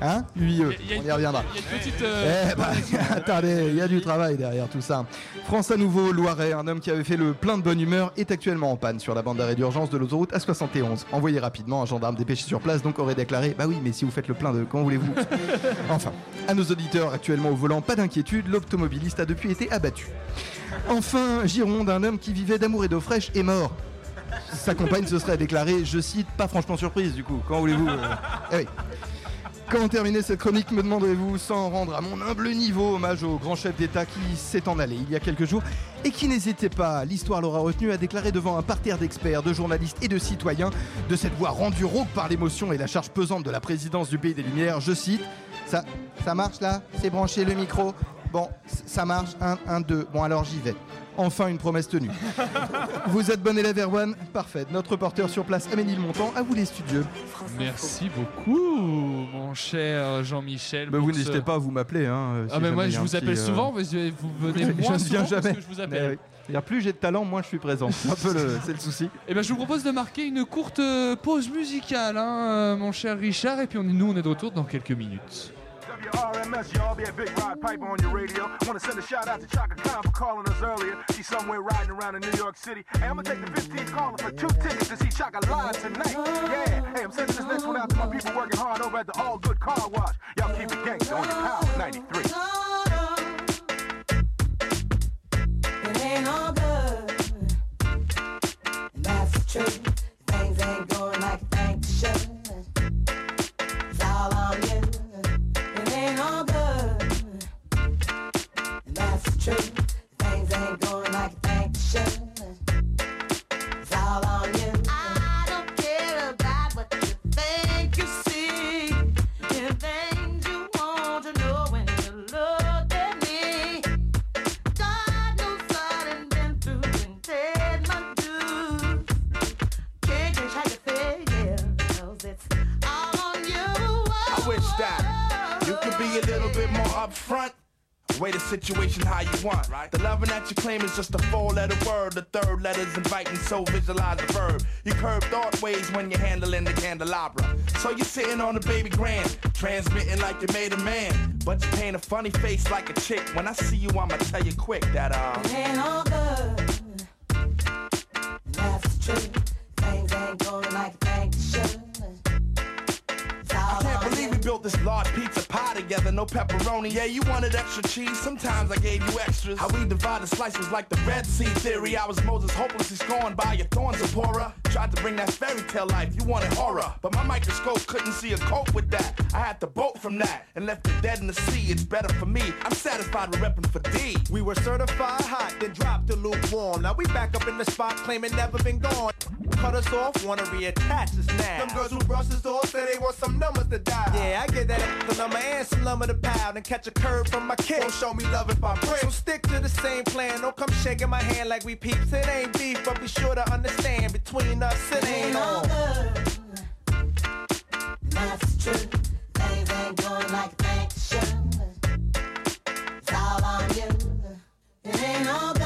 Hein UIE, on y reviendra. Petite. euh, Eh bah, (laughs) attendez, il y a du travail derrière tout ça. France à nouveau, Loiret, un homme qui avait fait le plein de bonne humeur, est actuellement en panne sur la bande d'arrêt d'urgence de l'autoroute A71. Envoyé rapidement, un gendarme dépêché sur place donc aurait déclaré Bah oui, mais si vous faites le plein de. Comment voulez-vous? (laughs) Enfin, à nos auditeurs actuellement au volant, pas d'inquiétude, l'automobiliste a depuis été abattu. Enfin, Gironde, un homme qui vivait d'amour et d'eau fraîche est mort. Sa compagne se serait déclarée, je cite, pas franchement surprise du coup. Comment voulez-vous euh, eh oui. Comment terminer cette chronique, me demanderez-vous, sans rendre à mon humble niveau hommage au grand chef d'État qui s'est en allé il y a quelques jours et qui n'hésitait pas, l'histoire l'aura retenu, à déclarer devant un parterre d'experts, de journalistes et de citoyens, de cette voix rendue rauque par l'émotion et la charge pesante de la présidence du Pays des Lumières, je cite, ça, ça marche là? C'est branché le micro Bon, ça marche, 1, 1, 2, bon alors j'y vais. Enfin une promesse tenue. Vous êtes bon élève Erwan Parfait. Notre reporter sur place, Amélie Montant, à vous les studieux. Merci beaucoup, mon cher Jean-Michel. Bah, vous ce- n'hésitez pas à vous m'appeler. Hein, euh, si Ah, mais moi, je vous appelle euh, souvent, je- vous venez (laughs) je moins ne viens souvent jamais. parce que je vous appelle. Mais oui. C'est-à-dire, plus j'ai de talent, moins je suis présent. C'est (laughs) un peu le, le souci. Eh ben, je vous propose de marquer une courte euh, pause musicale, hein, euh, mon cher Richard, et puis on, nous, on est de retour dans quelques minutes. RMS, y'all be a big ride piper on your radio. Wanna send a shout out to Chaka Khan for calling us earlier. She's somewhere riding around in New York City. Hey, I'm gonna take the 15th caller for two tickets to see Chaka live tonight. Yeah, hey, I'm sending this next one out to my people working hard over at the All Good Car Wash. Y'all keep it gangsta on your power 93. It ain't all good. And that's the truth. Things ain't going like they should. Truth. Things ain't going like you think they should. Way the situation how you want. The loving that you claim is just a four letter word. The third letter's inviting, so visualize the verb. You curve thought ways when you're handling the candelabra. So you're sitting on the baby grand, transmitting like you made a man. But you paint a funny face like a chick. When I see you, I'ma tell you quick that, uh. It ain't all good. That's true. Things ain't going like they should. It's all I can't on believe we built this large pizza pie together, no pepperoni. Yeah, you wanted extra cheese, sometimes I gave you extras. How we divided slices like the Red Sea theory. I was Moses hopelessly scorned by your thorns, Zipporah. Tried to bring that fairy tale life, you wanted horror. But my microscope couldn't see a cope with that. I had to bolt from that and left it dead in the sea. It's better for me. I'm satisfied with repping for D. We were certified hot, then dropped the lukewarm. Now we back up in the spot, claiming never been gone. Cut us off, wanna reattach us now. Them girls who brush us off say they want some numbers to dial. Yeah, I get that extra number and some lumber to pound and catch a curve from my kid. Don't show me love if I break. So stick to the same plan. Don't come shaking my hand like we peeps. It ain't beef, but be sure to understand between us it ain't all. That's true. Things ain't going like they should. It's all on you. It ain't all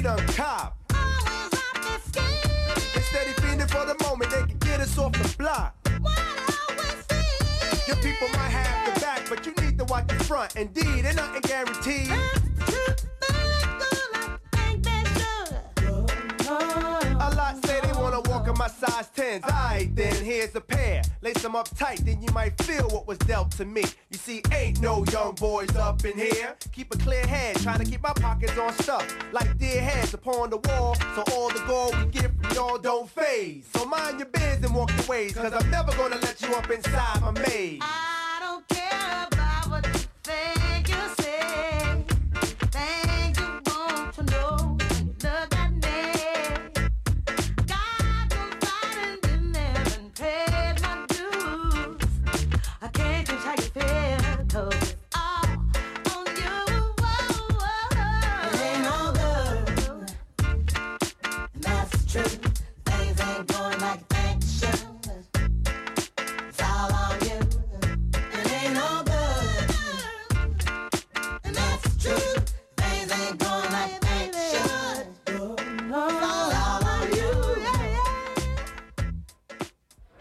we done cop. They steady fiending for the moment they can get us off the block. Your people might have the back, but you need to watch the front. Indeed, ain't nothing guaranteed. A lot say wanna walk in my size 10s. Alright, then here's a pair. Lace them up tight, then you might feel what was dealt to me. You see, ain't no young boys up in here. Keep a clear head, trying to keep my pockets on stuff. Like dear heads upon the wall, so all the gold we get from y'all don't phase. So mind your biz and walk your ways, cause I'm never gonna let you up inside my maze. I don't care about what you think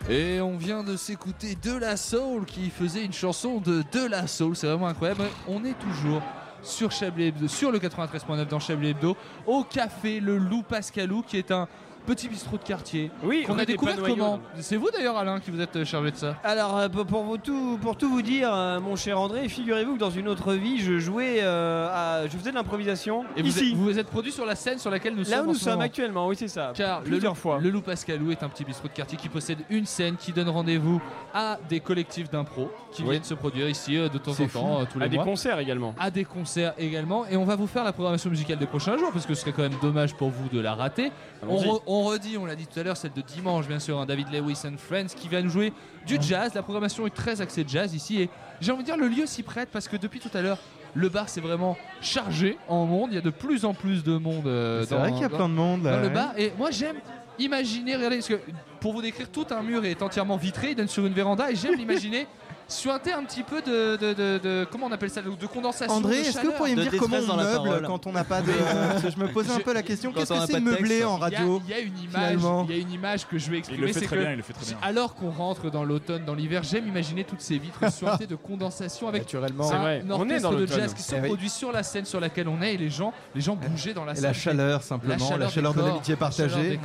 Et on vient de s'écouter De La Soul qui faisait une chanson de De La Soul, c'est vraiment incroyable. On est toujours sur Chablis sur le 93.9 dans Chablis Hebdo, au café Le Loup Pascalou qui est un petit bistrot de quartier. Oui, qu'on rue a des découvert Panoyaux. comment C'est vous d'ailleurs Alain qui vous êtes euh, chargé de ça Alors, euh, pour, vous tout, pour tout vous dire, euh, mon cher André, figurez-vous que dans une autre vie, je jouais, euh, à- je faisais de l'improvisation Et vous ici. êtes, vous vous êtes produit sur la scène sur laquelle nous Là sommes où en nous sommes moment. actuellement, oui, c'est ça. Car le, Loup- fois. le Loup Pascalou est un petit bistrot de quartier qui possède une scène qui donne rendez-vous à des collectifs d'impro qui Oui. viennent se produire ici de temps en temps, fou. tous les À des mois. concerts également. À des concerts également. Et on va vous faire la programmation musicale des prochains jours parce que ce serait quand même dommage pour vous de la rater. On, re- on redit, on l'a dit tout à l'heure, celle de dimanche, bien sûr, hein, David Lewis and Friends qui va nous jouer du jazz. La programmation est très axée jazz ici et j'ai envie de dire le lieu s'y prête parce que depuis tout à l'heure, le bar s'est vraiment chargé en monde. Il y a de plus en plus de monde. euh, C'est dans- vrai qu'il y a dans- plein de monde, là, dans le bar. Et moi j'aime imaginer, regardez, parce que pour vous décrire, tout un mur est entièrement vitré, il donne sur une véranda et j'aime (laughs) l'imaginer. Suinter un petit peu de, de, de- de- comment on appelle ça de condensation André, est-ce que vous pourriez me dire comment on meuble quand on n'a pas de. Je me posais un peu la question qu'est-ce on que c'est meubler en radio Il y a, une image, il y a une image que je vais exprimer. Il le fait c'est très que bien, il le fait très bien. Alors qu'on rentre dans l'automne, dans l'hiver, j'aime imaginer toutes ces vitres (laughs) suintées de condensation avec Naturellement. C'est vrai, un on est orchestre dans de jazz qui se Eh produit sur la scène sur laquelle on est et les gens, les gens bougeaient dans la scène. la chaleur simplement, la chaleur, de l'amitié partagée.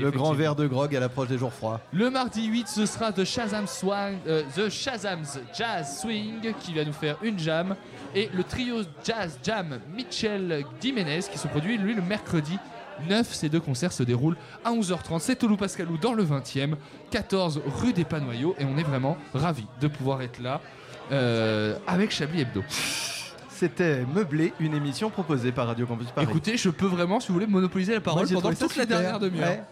Le grand verre de grog à l'approche des jours froids. Le mardi 8, ce sera The Shazam Swing, euh, Shazam's Jazz Swing qui va nous faire une jam. Et le trio Jazz Jam Mitchell Jiménez qui se produit lui le mercredi 9. Ces deux concerts se déroulent à 11h30. C'est au Loup Pascalou dans le 20e, 14 rue des Panoyaux. Et on est vraiment ravis de pouvoir être là euh, avec Chablis Hebdo. C'était Meublé, une émission proposée par Radio Campus Paris. Écoutez, je peux vraiment, si vous voulez, monopoliser la parole Moi, pendant toute la dernière demi-heure. Ouais.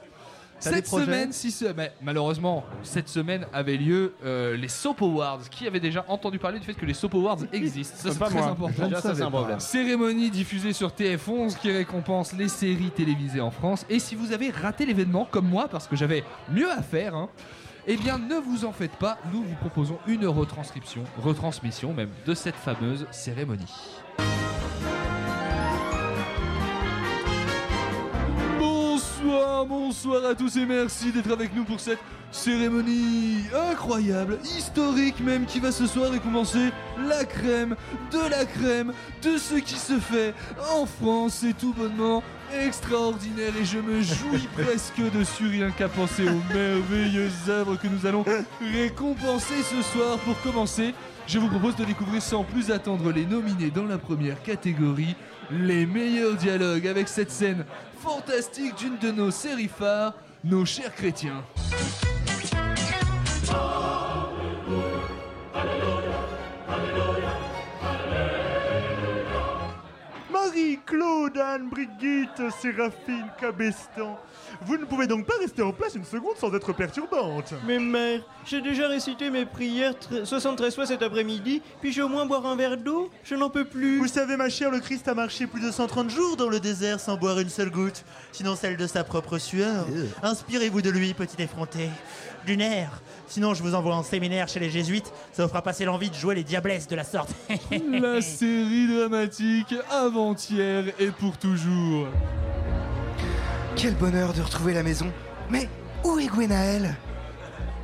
Cette semaine, si ce- mais malheureusement, cette semaine avait lieu euh, les Soap Awards. Qui avait déjà entendu parler du fait que les Soap Awards (laughs) existent? Ça, c'est Pas très moi. important. Déjà, ça, c'est un problème. Cérémonie diffusée sur TF11 qui récompense les séries télévisées en France. Et si vous avez raté l'événement, comme moi, parce que j'avais mieux à faire, hein, eh bien ne vous en faites pas, nous vous proposons une retranscription, retransmission même, de cette fameuse cérémonie. Bonsoir, bonsoir à tous et merci d'être avec nous pour cette cérémonie incroyable, historique même, qui va ce soir récompenser la crème de la crème de ce qui se fait en France. C'est tout bonnement extraordinaire et je me jouis (laughs) presque dessus rien qu'à penser aux merveilleuses œuvres que nous allons récompenser ce soir. Pour commencer, je vous propose de découvrir sans plus attendre les nominés dans la première catégorie, les meilleurs dialogues avec cette scène fantastique d'une de nos séries phares, nos chers chrétiens. Marie-Claude, Anne, Brigitte, Séraphine, Cabestan. Vous ne pouvez donc pas rester en place une seconde sans être perturbante. Mais mère, j'ai déjà récité mes prières tr- 73 fois cet après-midi, puis j'ai au moins boire un verre d'eau? Je n'en peux plus. Vous savez, ma chère, le Christ a marché plus de 130 jours dans le désert sans boire une seule goutte, sinon celle de sa propre sueur. Inspirez-vous de lui, petit effronté. Nerf. Sinon, je vous envoie en séminaire chez les jésuites, ça vous fera passer l'envie de jouer les diablesses de la sorte. La série dramatique avant-hier et pour toujours. Quel bonheur de retrouver la maison. Mais où est Gwenaël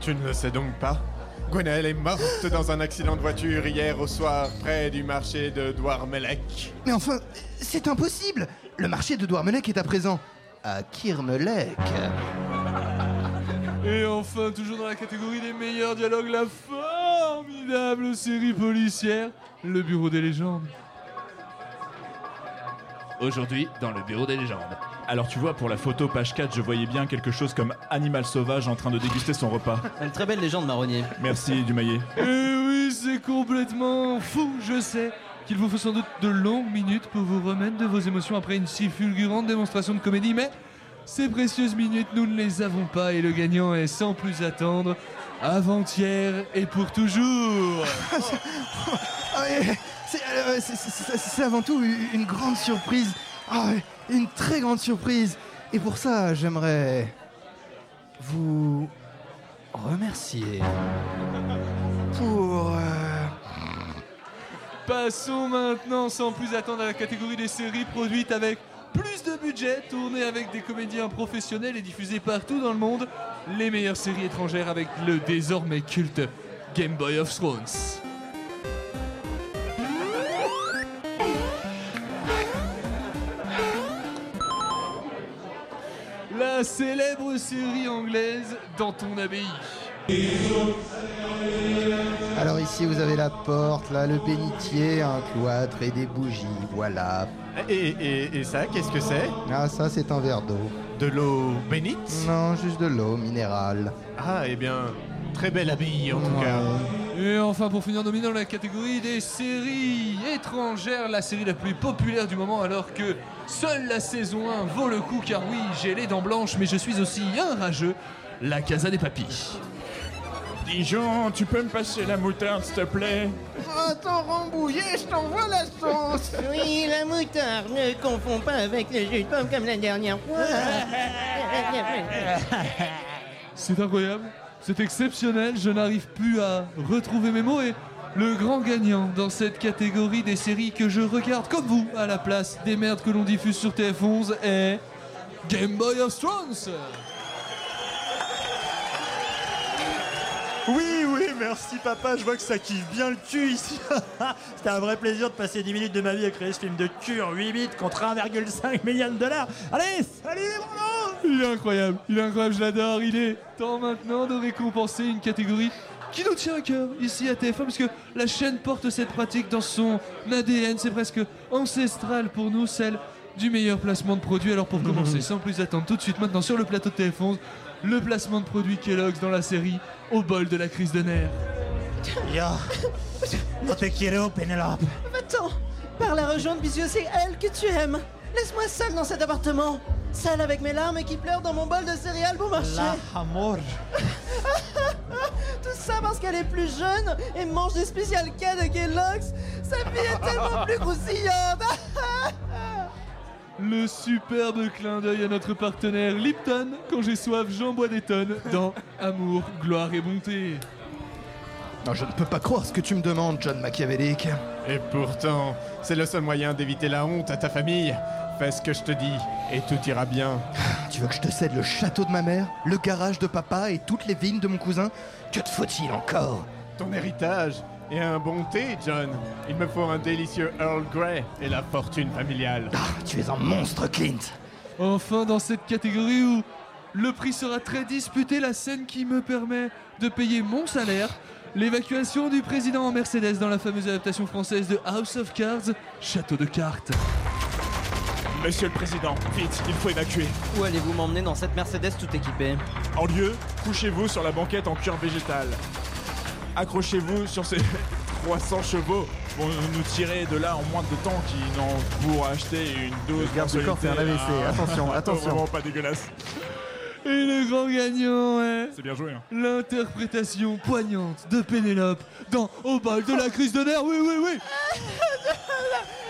Tu ne le sais donc pas Gwenaël est morte dans un accident de voiture hier au soir près du marché de Douarmelec. Mais enfin, c'est impossible Le marché de Douarmelec est à présent à Kirmelec. Et enfin, toujours dans la catégorie des meilleurs dialogues, la formidable série policière, Le Bureau des légendes. Aujourd'hui, dans le Bureau des légendes. Alors tu vois, pour la photo page 4, je voyais bien quelque chose comme animal sauvage en train de déguster son repas. Une très belle légende marronnier. Merci Dumaillet. Et oui, c'est complètement fou, je sais qu'il vous faut sans doute de longues minutes pour vous remettre de vos émotions après une si fulgurante démonstration de comédie, mais ces précieuses minutes, nous ne les avons pas et le gagnant est sans plus attendre avant-hier et pour toujours. (laughs) Euh, c'est- avant tout une grande surprise. Ah une très grande surprise. Et pour ça, j'aimerais vous remercier pour... euh, Passons maintenant sans plus attendre à la catégorie des séries produites avec plus de budget, tournées avec des comédiens professionnels et diffusées partout dans le monde. Les meilleures séries étrangères avec le désormais culte Game Boy of Thrones. La célèbre série anglaise Dans ton abbaye. Alors ici, vous avez la porte, là, le bénitier, un cloître et des bougies, voilà. Et, et- et ça, qu'est-ce que c'est? Ah, ça, c'est un verre d'eau. De l'eau bénite? Non, juste de l'eau minérale. Ah, eh bien, très belle abbaye en tout cas. Et enfin, pour finir nominé dans la catégorie des séries étrangères, la série la plus populaire du moment, alors que seule la saison 1 vaut le coup, car oui, j'ai les dents blanches, mais je suis aussi un rageux, la Casa des Papis. Dijon, tu peux me passer la moutarde s'il te plaît? Attends, Rambouillet, je t'envoie la sauce (laughs) Oui, la moutarde, ne confonds pas avec le jus de pomme comme la dernière fois. C'est incroyable, c'est exceptionnel, je n'arrive plus à retrouver mes mots et le grand gagnant dans cette catégorie des séries que je regarde comme vous à la place des merdes que l'on diffuse sur TF11 est Game Boy of Thrones. Oui, oui, merci papa, je vois que ça kiffe bien le cul ici. (laughs) C'était un vrai plaisir de passer 10 minutes de ma vie à créer ce film de cul en 8 bits contre 1,5 million de dollars. Allez, salut les Il est incroyable, il est incroyable, je l'adore. Il est temps maintenant de récompenser une catégorie qui nous tient à cœur ici à TF1 parce que la chaîne porte cette pratique dans son ADN. C'est presque ancestral pour nous, celle du meilleur placement de produit. Alors pour commencer, sans plus attendre, tout de suite maintenant sur le plateau de TF11, le placement de produit Kellogg's dans la série Au bol de la crise de nerfs. Yo, no te quiero, Penelope. Va-t'en Par la rejoindre, puisque c'est elle que tu aimes Laisse-moi seul dans cet appartement Celle avec mes larmes et qui pleure dans mon bol de céréales bon marché. La amor. (laughs) Tout ça parce qu'elle est plus jeune et mange des spécial cas de Kellogg's. Sa vie est tellement plus croustillante. Le superbe clin d'œil à notre partenaire Lipton. Quand j'ai soif, j'en bois des tonnes dans Amour, gloire et bonté. Non, je ne peux pas croire ce que tu me demandes, John machiavélique. Et pourtant, c'est le seul moyen d'éviter la honte à ta famille. Fais ce que je te dis et tout ira bien. Tu veux que je te cède le château de ma mère, le garage de papa et toutes les vignes de mon cousin? Que te faut-il encore? Ton héritage et un bon thé, John. Il me faut un délicieux Earl Grey et la fortune familiale. Tu es un monstre, Clint. Enfin, dans cette catégorie où le prix sera très disputé, la scène qui me permet de payer mon salaire, l'évacuation du président en Mercedes dans la fameuse adaptation française de House of Cards, Château de cartes. Monsieur le Président, vite, il faut évacuer. Où allez-vous m'emmener dans cette Mercedes tout équipée En lieu, couchez-vous sur la banquette en cuir végétal. Accrochez-vous sur ces (laughs) 300 chevaux pour nous tirer de là en moins de temps qu'ils n'ont pour acheter une dose garde du corps fait un. AVC, attention, pas (laughs) attention. Vraiment pas dégueulasse. Et le grand gagnant est... C'est bien joué. Hein. L'interprétation poignante de Pénélope dans Au bal de la crise de nerfs, oui, oui, oui Ah, (laughs)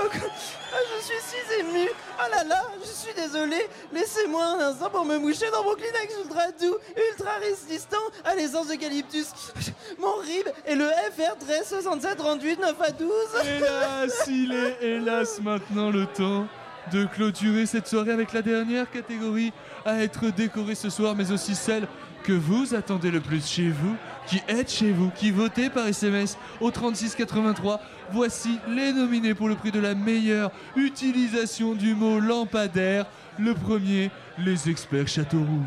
Ah, je suis si ému. Oh là là, je suis désolé. Laissez-moi un instant pour me moucher dans mon Kleenex ultra doux, ultra résistant à l'essence d'eucalyptus. (laughs) Mon rib est le FR 13 67 38 9 à 12. Hélas, il est hélas maintenant le temps de clôturer cette soirée avec la dernière catégorie à être décorée ce soir, mais aussi celle que vous attendez le plus chez vous, qui êtes chez vous, qui votez par SMS au 3683. Voici les nominés pour le prix de la meilleure utilisation du mot lampadaire. Le premier, les experts Châteauroux.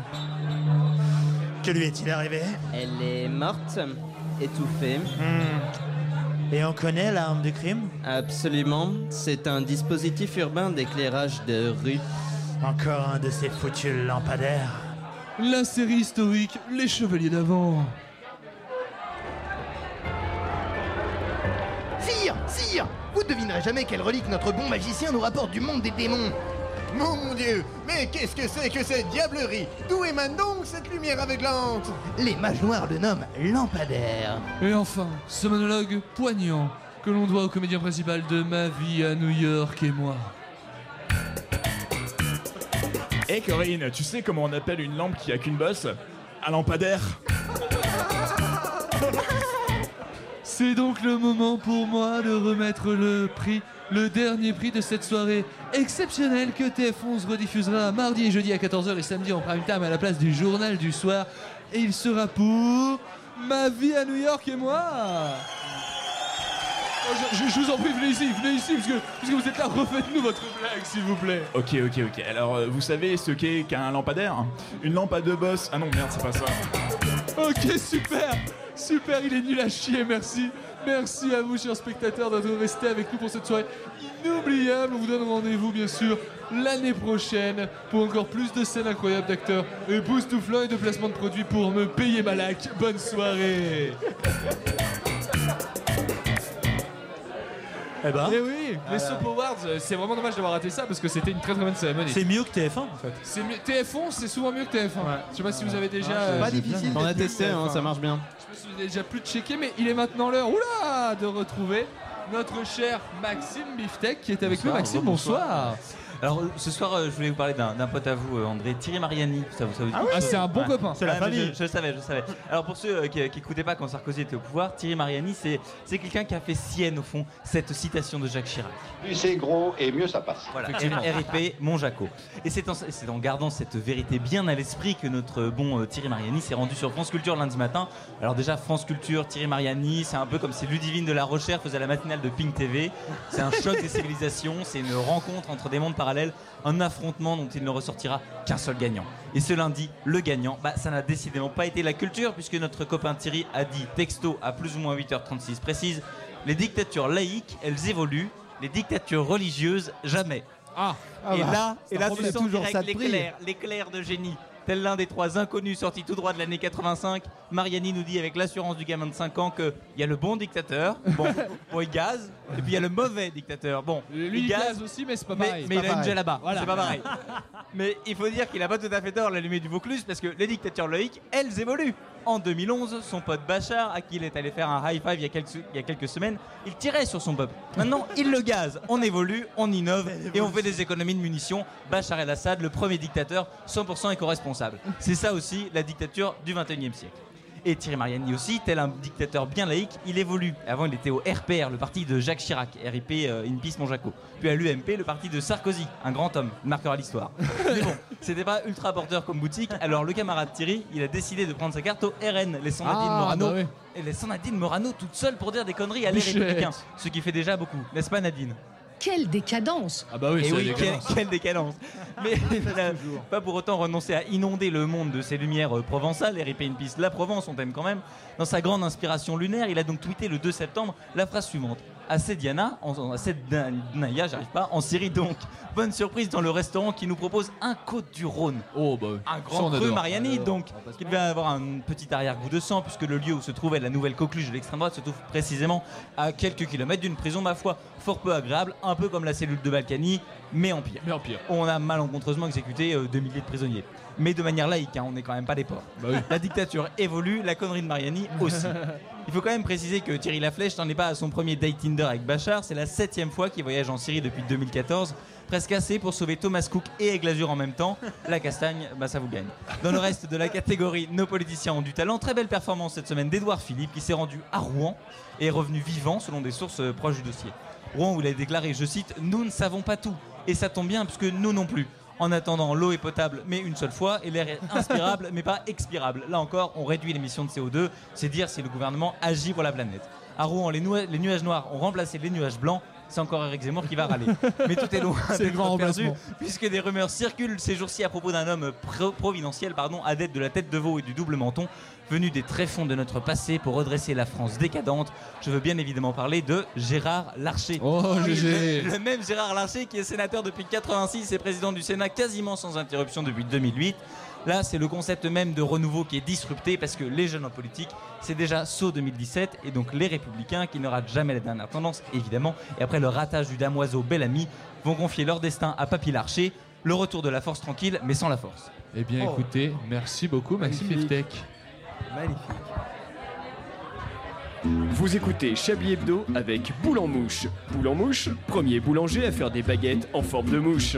Que lui est-il arrivé? Elle est morte, étouffée. Et on connaît l'arme du crime? Absolument. C'est un dispositif urbain d'éclairage de rue. Encore un de ces foutus lampadaires. La série historique Les Chevaliers d'avant. Sire Vous devinerez jamais quelle relique notre bon magicien nous rapporte du monde des démons Mon Dieu, mais qu'est-ce que c'est que cette diablerie? D'où émane donc cette lumière aveuglante? Les mages noirs le nomment lampadaire. Et enfin, ce monologue poignant que l'on doit au comédien principal de Ma vie à New York et moi. Hé Corinne, tu sais comment on appelle une lampe qui a qu'une bosse? Un lampadaire. C'est donc le moment pour moi de remettre le prix, le dernier prix de cette soirée exceptionnelle que TF11 rediffusera mardi et jeudi à 14h et samedi en prime time à la place du journal du soir. Et il sera pour Ma vie à New York et moi. Oh, je, je- je vous en prie, venez ici, venez ici, parce que, parce que vous êtes là, refaites-nous votre blague, s'il vous plaît. Ok, ok, ok. Alors, euh, vous savez ce qu'est qu'un lampadaire? Une lampe à deux bosses. Ah non, merde, c'est pas ça. Ok, super Super, il est nul à chier, merci. Merci à vous, chers spectateurs, d'être restés avec nous pour cette soirée inoubliable. On vous donne rendez-vous, bien sûr, l'année prochaine pour encore plus de scènes incroyables d'acteurs époustouflants et de placements de produits pour me payer ma lac. Bonne soirée Eh ben. Eh oui, les Voilà. Soap Awards, euh, c'est vraiment dommage d'avoir raté ça parce que c'était une très très bonne cérémonie. C'est mieux que TF1 en fait. C'est mieux- TF11, c'est souvent mieux que TF1. Je sais pas si vous avez déjà. euh, Pas difficile On a d'être testé, hein, TF1. ça marche bien. Je me suis déjà plus checké, mais il est maintenant l'heure, oula, de retrouver notre cher Maxime Biftec qui est avec nous. Maxime, bonsoir. Alors ce soir, euh, je voulais vous parler d'un d'un pote à vous, euh, André Thierry Mariani. Ça, vous, ça vous dit Ah quelque Ah, chose c'est un bon copain. C'est la mais famille. Je, je le savais, je le savais. Alors pour ceux euh, qui n'écoutaient pas quand Sarkozy était au pouvoir, Thierry Mariani, c'est c'est quelqu'un qui a fait sienne au fond cette citation de Jacques Chirac. Plus c'est gros et mieux ça passe. Voilà, Effectivement. RIP, mon Jaco. Et c'est en, c'est en gardant cette vérité bien à l'esprit que notre bon euh, Thierry Mariani s'est rendu sur France Culture lundi matin. Alors déjà, France Culture, Thierry Mariani, c'est un peu comme si Ludivine de la Rochère faisait la matinale de Pink TV. C'est un choc des civilisations, c'est une rencontre entre des mondes un affrontement dont il ne ressortira qu'un seul gagnant. Et ce lundi, le gagnant, bah, ça n'a décidément pas été la culture, puisque notre copain Thierry a dit texto à plus ou moins 8h36 précise, les dictatures laïques, elles évoluent, les dictatures religieuses, jamais. Ah, et bah, là, c'est et là, tu sens l'éclair, l'éclair de génie. Tel l'un des trois inconnus sortis tout droit de l'année 85, Mariani nous dit avec l'assurance du gamin de 5 ans qu'il y a le bon dictateur, bon, (laughs) bon il gaze, et puis il y a le mauvais dictateur. Bon, Lui, il gaze aussi, mais c'est pas pareil. mais il a une pareil. là-bas, Voilà. c'est pas pareil. (laughs) mais il faut dire qu'il a pas tout à fait tort, l'allumé du Vaucluse, parce que les dictatures laïques, elles évoluent. En 2011, son pote Bachar, à qui il est allé faire un high five il y a quelques, il y a quelques semaines, il tirait sur son peuple. Maintenant, il le gaze. On évolue, on innove et on fait des économies de munitions. Bachar el-Assad, le premier dictateur 100% éco-responsable. C'est ça aussi la dictature du 21e siècle. Et Thierry Mariani aussi, tel un dictateur bien laïque, il évolue. Avant, il était au RPR, le parti de Jacques Chirac, RIP euh, In Peace Monjaco. Puis à l'UMP, le parti de Sarkozy, un grand homme, marquera l'histoire. (laughs) Mais bon, c'était pas ultra porteur comme boutique, alors le camarade Thierry, il a décidé de prendre sa carte au RN, laissant Nadine Ah, Morano. bah oui. Et laissant Nadine Morano toute seule pour dire des conneries à les républicains. Ce qui fait déjà beaucoup, n'est-ce pas Nadine? Quelle décadence Ah bah oui, et c'est oui, quelle, décadence. quelle décadence. (laughs) Mais n'a pas pour autant renoncé à inonder le monde de ses lumières euh, provençales, in Peace, la Provence, on t'aime quand même. Dans sa grande inspiration lunaire, il a donc tweeté le 2 septembre la phrase suivante. À Sediana, en, à Sednaya, j'arrive pas, en Syrie donc. Bonne surprise dans le restaurant qui nous propose un Côte du Rhône. Oh bah oui. Un Ça, grand on adore. Mariani, On donc. On qui devait avoir un petit arrière-goût de sang, puisque le lieu où se trouvait la nouvelle coqueluche de l'extrême droite se trouve précisément à quelques kilomètres d'une prison, ma foi, fort peu agréable, un peu comme la cellule de Balkany, mais en pire. Mais en pire. On a malencontreusement exécuté euh, des milliers de prisonniers. Mais de manière laïque, hein, on n'est quand même pas des porcs. Bah oui. La dictature évolue, la connerie de Mariani aussi. Il faut quand même préciser que Thierry Laflèche n'en est pas à son premier date Tinder avec Bachar. C'est la septième fois qu'il voyage en Syrie depuis 2014. Presque assez pour sauver Thomas Cook et Aigle Azur en même temps. La castagne, bah ça vous gagne. Dans le reste de la catégorie, nos politiciens ont du talent. Très belle performance cette semaine d'Edouard Philippe qui s'est rendu à Rouen et est revenu vivant selon des sources euh, proches du dossier. Rouen où il a déclaré, je cite, Nous ne savons pas tout. Et ça tombe bien puisque nous non plus. En attendant, l'eau est potable, mais une seule fois, et l'air est inspirable, mais pas expirable. Là encore, on réduit l'émission de CO2, c'est dire si le gouvernement agit pour la planète. À Rouen, les, nua- les nuages noirs ont remplacé les nuages blancs. C'est encore Eric Zemmour qui va râler. (laughs) Mais tout est loin C'est grand perdu, remplacement. puisque des rumeurs circulent ces jours-ci à propos d'un homme pro- providentiel, pardon, adepte de la tête de veau et du double menton, venu des tréfonds de notre passé pour redresser la France décadente. Je veux bien évidemment parler de Gérard Larcher. Oh, GG. le, le même Gérard Larcher qui est sénateur depuis 86 et président du Sénat quasiment sans interruption depuis 2008. Là, c'est le concept même de renouveau qui est disrupté parce que les jeunes en politique, c'est déjà saut 2017 et donc les républicains qui ne ratent jamais la dernière tendance, évidemment, et après le ratage du damoiseau Bellamy, vont confier leur destin à Papy Larcher, le retour de la force tranquille mais sans la force. Eh bien, Oh. écoutez, merci beaucoup, Maxime Magnifique. Magnifique. Vous écoutez Chablis Hebdo avec Boule en Mouche. Boule en Mouche, premier boulanger à faire des baguettes en forme de mouche.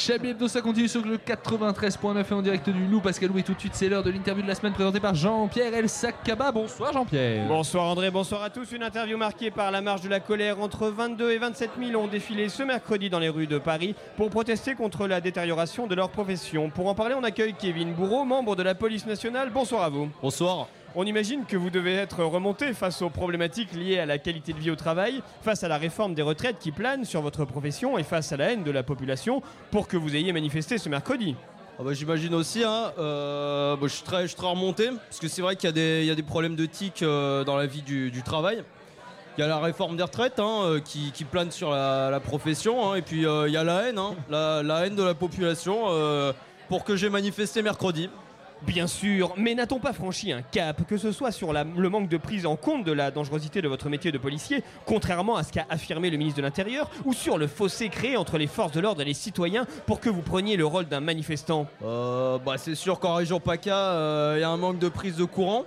Chablis Hebdo, ça continue sur le 93.9 et en direct du Loup. Pascal Lou et tout de suite, c'est l'heure de l'interview de la semaine présentée par Jean-Pierre El Sakaba. Bonsoir Jean-Pierre. Bonsoir André, bonsoir à tous. Une interview marquée par la marche de la colère. Entre 22 et 27 000 ont défilé ce mercredi dans les rues de Paris pour protester contre la détérioration de leur profession. Pour en parler, on accueille Kevin Bourreau, membre de la police nationale. Bonsoir à vous. Bonsoir. On imagine que vous devez être remonté face aux problématiques liées à la qualité de vie au travail, face à la réforme des retraites qui plane sur votre profession et face à la haine de la population pour que vous ayez manifesté ce mercredi. Ah bah, J'imagine aussi, hein, euh, bah, je, suis remonté, parce que c'est vrai qu'il y, a des- problèmes de tic euh, dans la vie du, travail. Il y a la réforme des retraites hein, euh, qui, plane sur la, profession, hein, et puis il y a la haine, la, haine de la population pour que j'ai manifesté mercredi. Bien sûr, mais n'a-t-on pas franchi un cap, que ce soit sur la- le manque de prise en compte de la dangerosité de votre métier de policier, contrairement à ce qu'a affirmé le ministre de l'Intérieur, ou sur le fossé créé entre les forces de l'ordre et les citoyens pour que vous preniez le rôle d'un manifestant? Euh, bah, c'est sûr qu'en région PACA, euh, il y a un manque de prise de courant.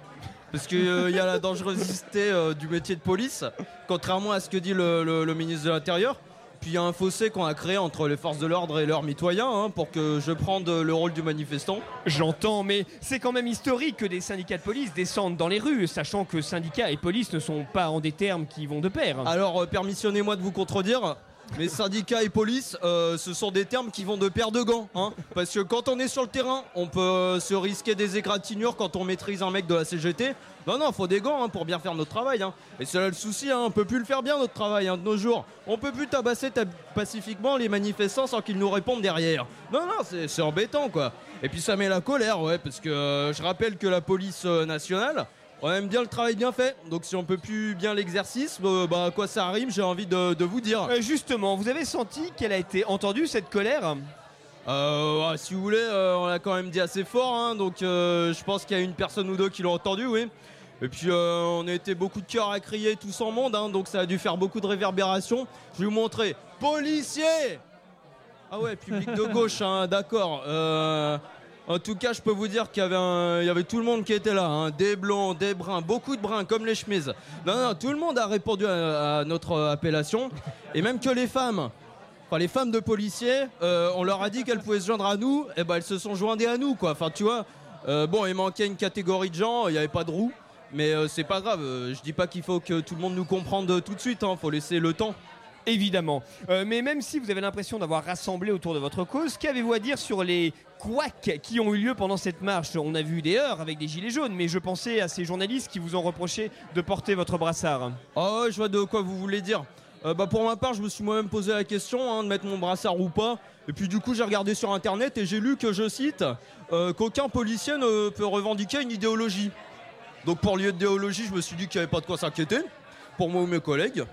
Parce qu'il y a la (laughs) dangerosité euh, du métier de police, contrairement à ce que dit le, le- le ministre de l'Intérieur. Puis il y a un fossé qu'on a créé entre les forces de l'ordre et leurs mitoyens hein, pour que je prenne le rôle du manifestant. J'entends, mais c'est quand même historique que des syndicats de police descendent dans les rues, sachant que syndicats et police ne sont pas en des termes qui vont de pair. Alors euh, permissionnez-moi de vous contredire. Mais syndicats et police, euh, ce sont des termes qui vont de paire de gants. hein. Parce que quand on est sur le terrain, on peut euh, se risquer des égratignures quand on maîtrise un mec de la CGT. Non, non, faut des gants hein, pour bien faire notre travail. hein. Et c'est là le souci, on peut plus le faire bien notre travail de nos jours. On peut plus tabasser ta- pacifiquement les manifestants sans qu'ils nous répondent derrière. Non, non, c'est embêtant quoi. Et puis ça met la colère, ouais, parce que euh, je rappelle que la police nationale, on aime bien le travail bien fait. Donc si on peut plus bien l'exercice, euh, bah à quoi ça arrive, j'ai envie de, de vous dire. Euh, justement, vous avez senti qu'elle a été entendue, cette colère? Euh, ouais, si vous voulez, euh, on l'a quand même dit assez fort, hein, donc je pense qu'il y a une personne ou deux qui l'ont entendu, oui. Et puis euh, on a été beaucoup de cœurs à crier tous en monde, hein, donc ça a dû faire beaucoup de réverbération. Je vais vous montrer. Policiers Ah ouais, public de gauche, hein, d'accord. Euh, en tout cas, je peux vous dire qu'il y avait, tout le monde qui était là, hein, des blonds, des bruns, beaucoup de bruns, comme les chemises. Non, non, tout le monde a répondu à, notre euh, appellation, et même que les femmes. Enfin, les femmes de policiers, euh, on leur a dit qu'elles pouvaient se joindre à nous, et ben elles se sont jointes à nous, quoi. Enfin, tu vois, euh, bon, il manquait une catégorie de gens, il n'y avait pas de roue, mais c'est pas grave. je dis pas qu'il faut que tout le monde nous comprenne tout de suite, hein, faut laisser le temps. Évidemment. Euh, mais même si vous avez l'impression d'avoir rassemblé autour de votre cause, qu'avez-vous à dire sur les couacs qui ont eu lieu pendant cette marche? On a vu des heures avec des gilets jaunes, mais je pensais à ces journalistes qui vous ont reproché de porter votre brassard. Ouais, je vois de quoi vous voulez dire. Euh, bah pour ma part, je me suis moi-même posé la question hein, de mettre mon brassard ou pas. Et puis du coup, j'ai regardé sur internet et j'ai lu que, je cite, euh, qu'aucun policier ne peut revendiquer une idéologie. Donc pour l'idéologie, je me suis dit qu'il n'y avait pas de quoi s'inquiéter, pour moi ou mes collègues.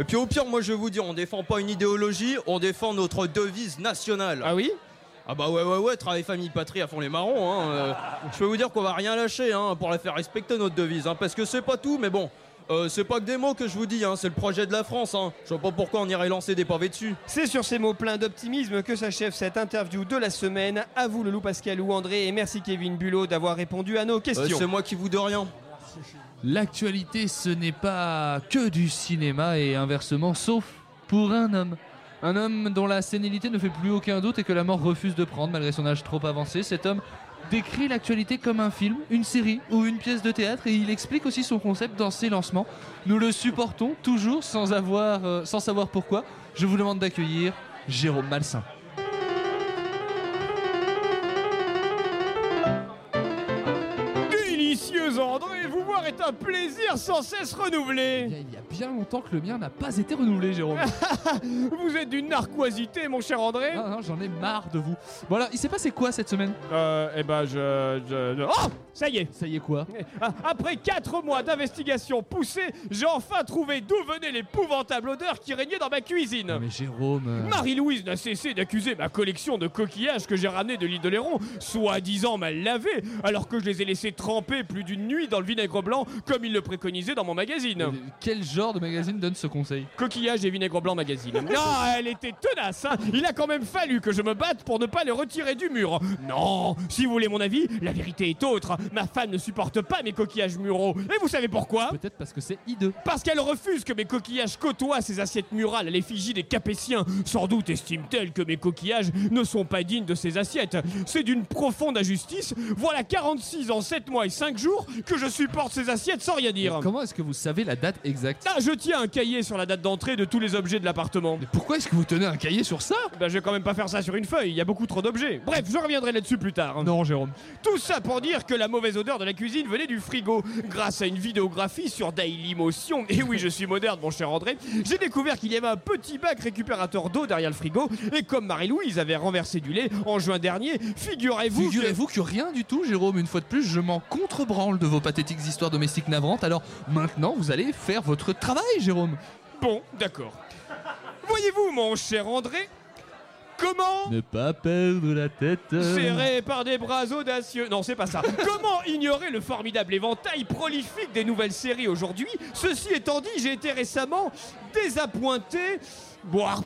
Et puis au pire, moi je vais vous dire, on défend pas une idéologie, on défend notre devise nationale. Ah oui Ah bah ouais ouais ouais, travail, famille, patrie à fond les marrons. Hein. Euh, je peux vous dire qu'on va rien lâcher hein, pour la faire respecter notre devise, hein, parce que c'est pas tout, mais bon. euh, c'est pas que des mots que je vous dis, hein, c'est le projet de la France. Hein. Je vois pas pourquoi on irait lancer des pavés dessus. C'est sur ces mots pleins d'optimisme que s'achève cette interview de la semaine. À vous, le loup Pascal ou André, et merci Kevin Bulot d'avoir répondu à nos questions. Euh, c'est moi qui vous de rien. L'actualité, ce n'est pas que du cinéma et inversement, sauf pour un homme. Un homme dont la sénilité ne fait plus aucun doute et que la mort refuse de prendre malgré son âge trop avancé. Cet homme décrit l'actualité comme un film, une série ou une pièce de théâtre et il explique aussi son concept dans ses lancements. Nous le supportons toujours sans, euh, savoir pourquoi. Je vous demande d'accueillir Jérôme Malsain. Est un plaisir sans cesse renouvelé. Il y a bien longtemps que le mien n'a pas été renouvelé, Jérôme. (laughs) vous êtes d'une narquoisité, mon cher André. Non, non, j'en ai marre de vous. Voilà, il s'est passé quoi cette semaine? Euh, eh ben, je, je- je- Oh Ça y est Ça y est quoi? Ah, Après 4 mois d'investigation poussée, j'ai enfin trouvé d'où venait l'épouvantable odeur qui régnait dans ma cuisine. Mais Jérôme. euh, Marie-Louise n'a cessé d'accuser ma collection de coquillages que j'ai ramenés de l'île de Léron, soi-disant mal lavés, alors que je les ai laissés tremper plus d'une nuit dans le vinaigre blanc, comme il le préconisait dans mon magazine. Quel genre de magazine donne ce conseil? Coquillage et vinaigre blanc magazine. (laughs) Ah, elle était tenace, hein. Il a quand même fallu que je me batte pour ne pas les retirer du mur. Non, si vous voulez mon avis, la vérité est autre. Ma femme ne supporte pas mes coquillages muraux. Et vous savez pourquoi? Peut-être parce que c'est hideux. Parce qu'elle refuse que mes coquillages côtoient ces assiettes murales à l'effigie des Capétiens. Sans doute estime-t-elle que mes coquillages ne sont pas dignes de ces assiettes. C'est d'une profonde injustice. Voilà 46 ans, 7 mois et 5 jours que je supporte ces assiettes sans rien dire. Comment est-ce que vous savez la date exacte Ah, je tiens un cahier sur la date d'entrée de tous les objets de l'appartement. Mais pourquoi est-ce que vous tenez un cahier sur ça Ben, je vais quand même pas faire ça sur une feuille, il y a beaucoup trop d'objets. Bref, je reviendrai là-dessus plus tard. Non, Jérôme. Tout ça pour dire que la mauvaise odeur de la cuisine venait du frigo. Grâce à une vidéographie sur Dailymotion, et oui, je suis moderne, mon cher André, j'ai découvert qu'il y avait un petit bac récupérateur d'eau derrière le frigo. Et comme Marie-Louise avait renversé du lait en juin dernier, figurez-vous. que- Figurez-vous que rien du tout, Jérôme. Une fois de plus, je m'en contrebranle de vos pathétiques histoires domestiques navrantes. Alors maintenant, vous allez faire votre travail, Jérôme. Bon, d'accord. Voyez-vous, mon cher André, comment Ne pas perdre la tête. Serré par des bras audacieux. Non, c'est pas ça. (laughs) Comment ignorer le formidable éventail prolifique des nouvelles séries aujourd'hui? Ceci étant dit, j'ai été récemment désappointé. Boire.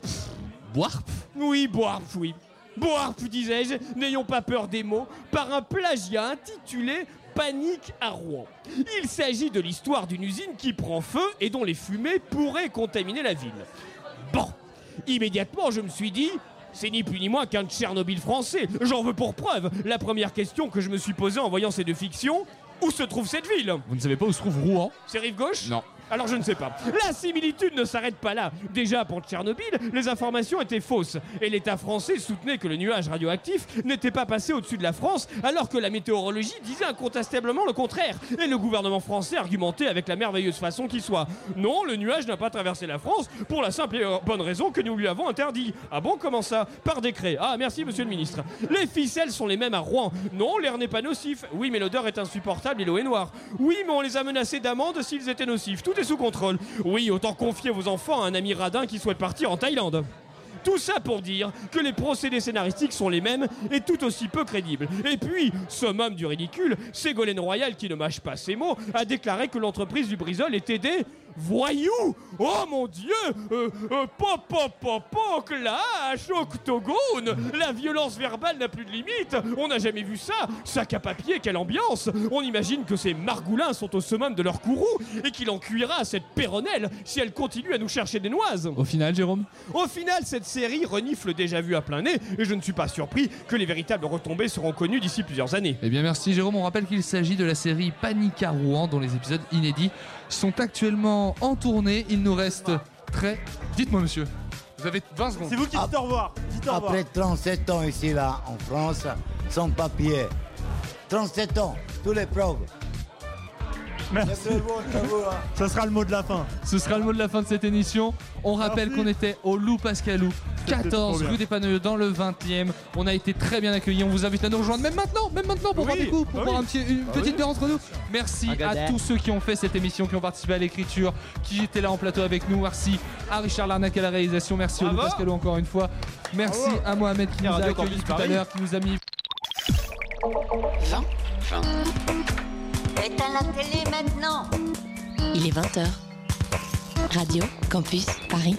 Boire Oui, boire, oui. Boire, disais-je, n'ayons pas peur des mots, par un plagiat intitulé Panique à Rouen. Il s'agit de l'histoire d'une usine qui prend feu et dont les fumées pourraient contaminer la ville. Bon, immédiatement je me suis dit, c'est ni plus ni moins qu'un Tchernobyl français. J'en veux pour preuve la première question que je me suis posée en voyant ces deux fictions. Où se trouve cette ville? Vous ne savez pas où se trouve Rouen? C'est rive gauche? Non. Alors je ne sais pas. La similitude ne s'arrête pas là. Déjà pour Tchernobyl, les informations étaient fausses. Et l'État français soutenait que le nuage radioactif n'était pas passé au-dessus de la France, alors que la météorologie disait incontestablement le contraire. Et le gouvernement français argumentait avec la merveilleuse façon qui soit. Non, le nuage n'a pas traversé la France pour la simple et bonne raison que nous lui avons interdit. Ah bon, comment ça? Par décret. Ah merci monsieur le ministre. Les ficelles sont les mêmes à Rouen. Non, l'air n'est pas nocif. Oui, mais l'odeur est insupportable et l'eau est noire. Oui, mais on les a menacés d'amende s'ils étaient nocifs. Est sous contrôle. Oui, autant confier vos enfants à un ami radin qui souhaite partir en Thaïlande. Tout ça pour dire que les procédés scénaristiques sont les mêmes et tout aussi peu crédibles. Et puis, summum du ridicule, Ségolène Royal, qui ne mâche pas ses mots, a déclaré que l'entreprise du Brisol était des voyous Oh mon dieu! Euh, euh, Pop, pop, pop, pop, clash, octogone! La violence verbale n'a plus de limite! On n'a jamais vu ça! Sac à papier, quelle ambiance! On imagine que ces margoulins sont au summum de leur courroux et qu'il en cuira cette péronnelle si elle continue à nous chercher des noises! Au final, Jérôme? Au final, cette série renifle déjà vu à plein nez et je ne suis pas surpris que les véritables retombées seront connues d'ici plusieurs années. Eh bien merci Jérôme, on rappelle qu'il s'agit de la série Panica Rouen dont les épisodes inédits sont actuellement en tournée. Il nous reste très... Dites-moi monsieur, vous avez 20 secondes. C'est vous qui dites au revoir. Dites au revoir. Après 37 ans ici, là, en France, sans papier. 37 ans, tous les preuves. Merci. Ce sera le mot de la fin. Ce sera le mot de la fin de cette émission. On rappelle qu'on était au Loup Pascalou, C'était 14 trop bien. rue des Paneux dans le 20e. On a été très bien accueillis. On vous invite à nous rejoindre même maintenant, même maintenant pour boire des coups, pour boire oui. un petit- une Bah petite oui. bière entre nous. Merci à tous ceux qui ont fait cette émission, qui ont participé à l'écriture, qui étaient là en plateau avec nous. Merci à Richard Larnac à la réalisation. Merci au Loup. Pascalou encore une fois. Merci Bravo. à Mohamed qui nous a accueillis tout à l'heure, qui nous a mis Éteins la télé maintenant Il est 20h. Radio Campus Paris.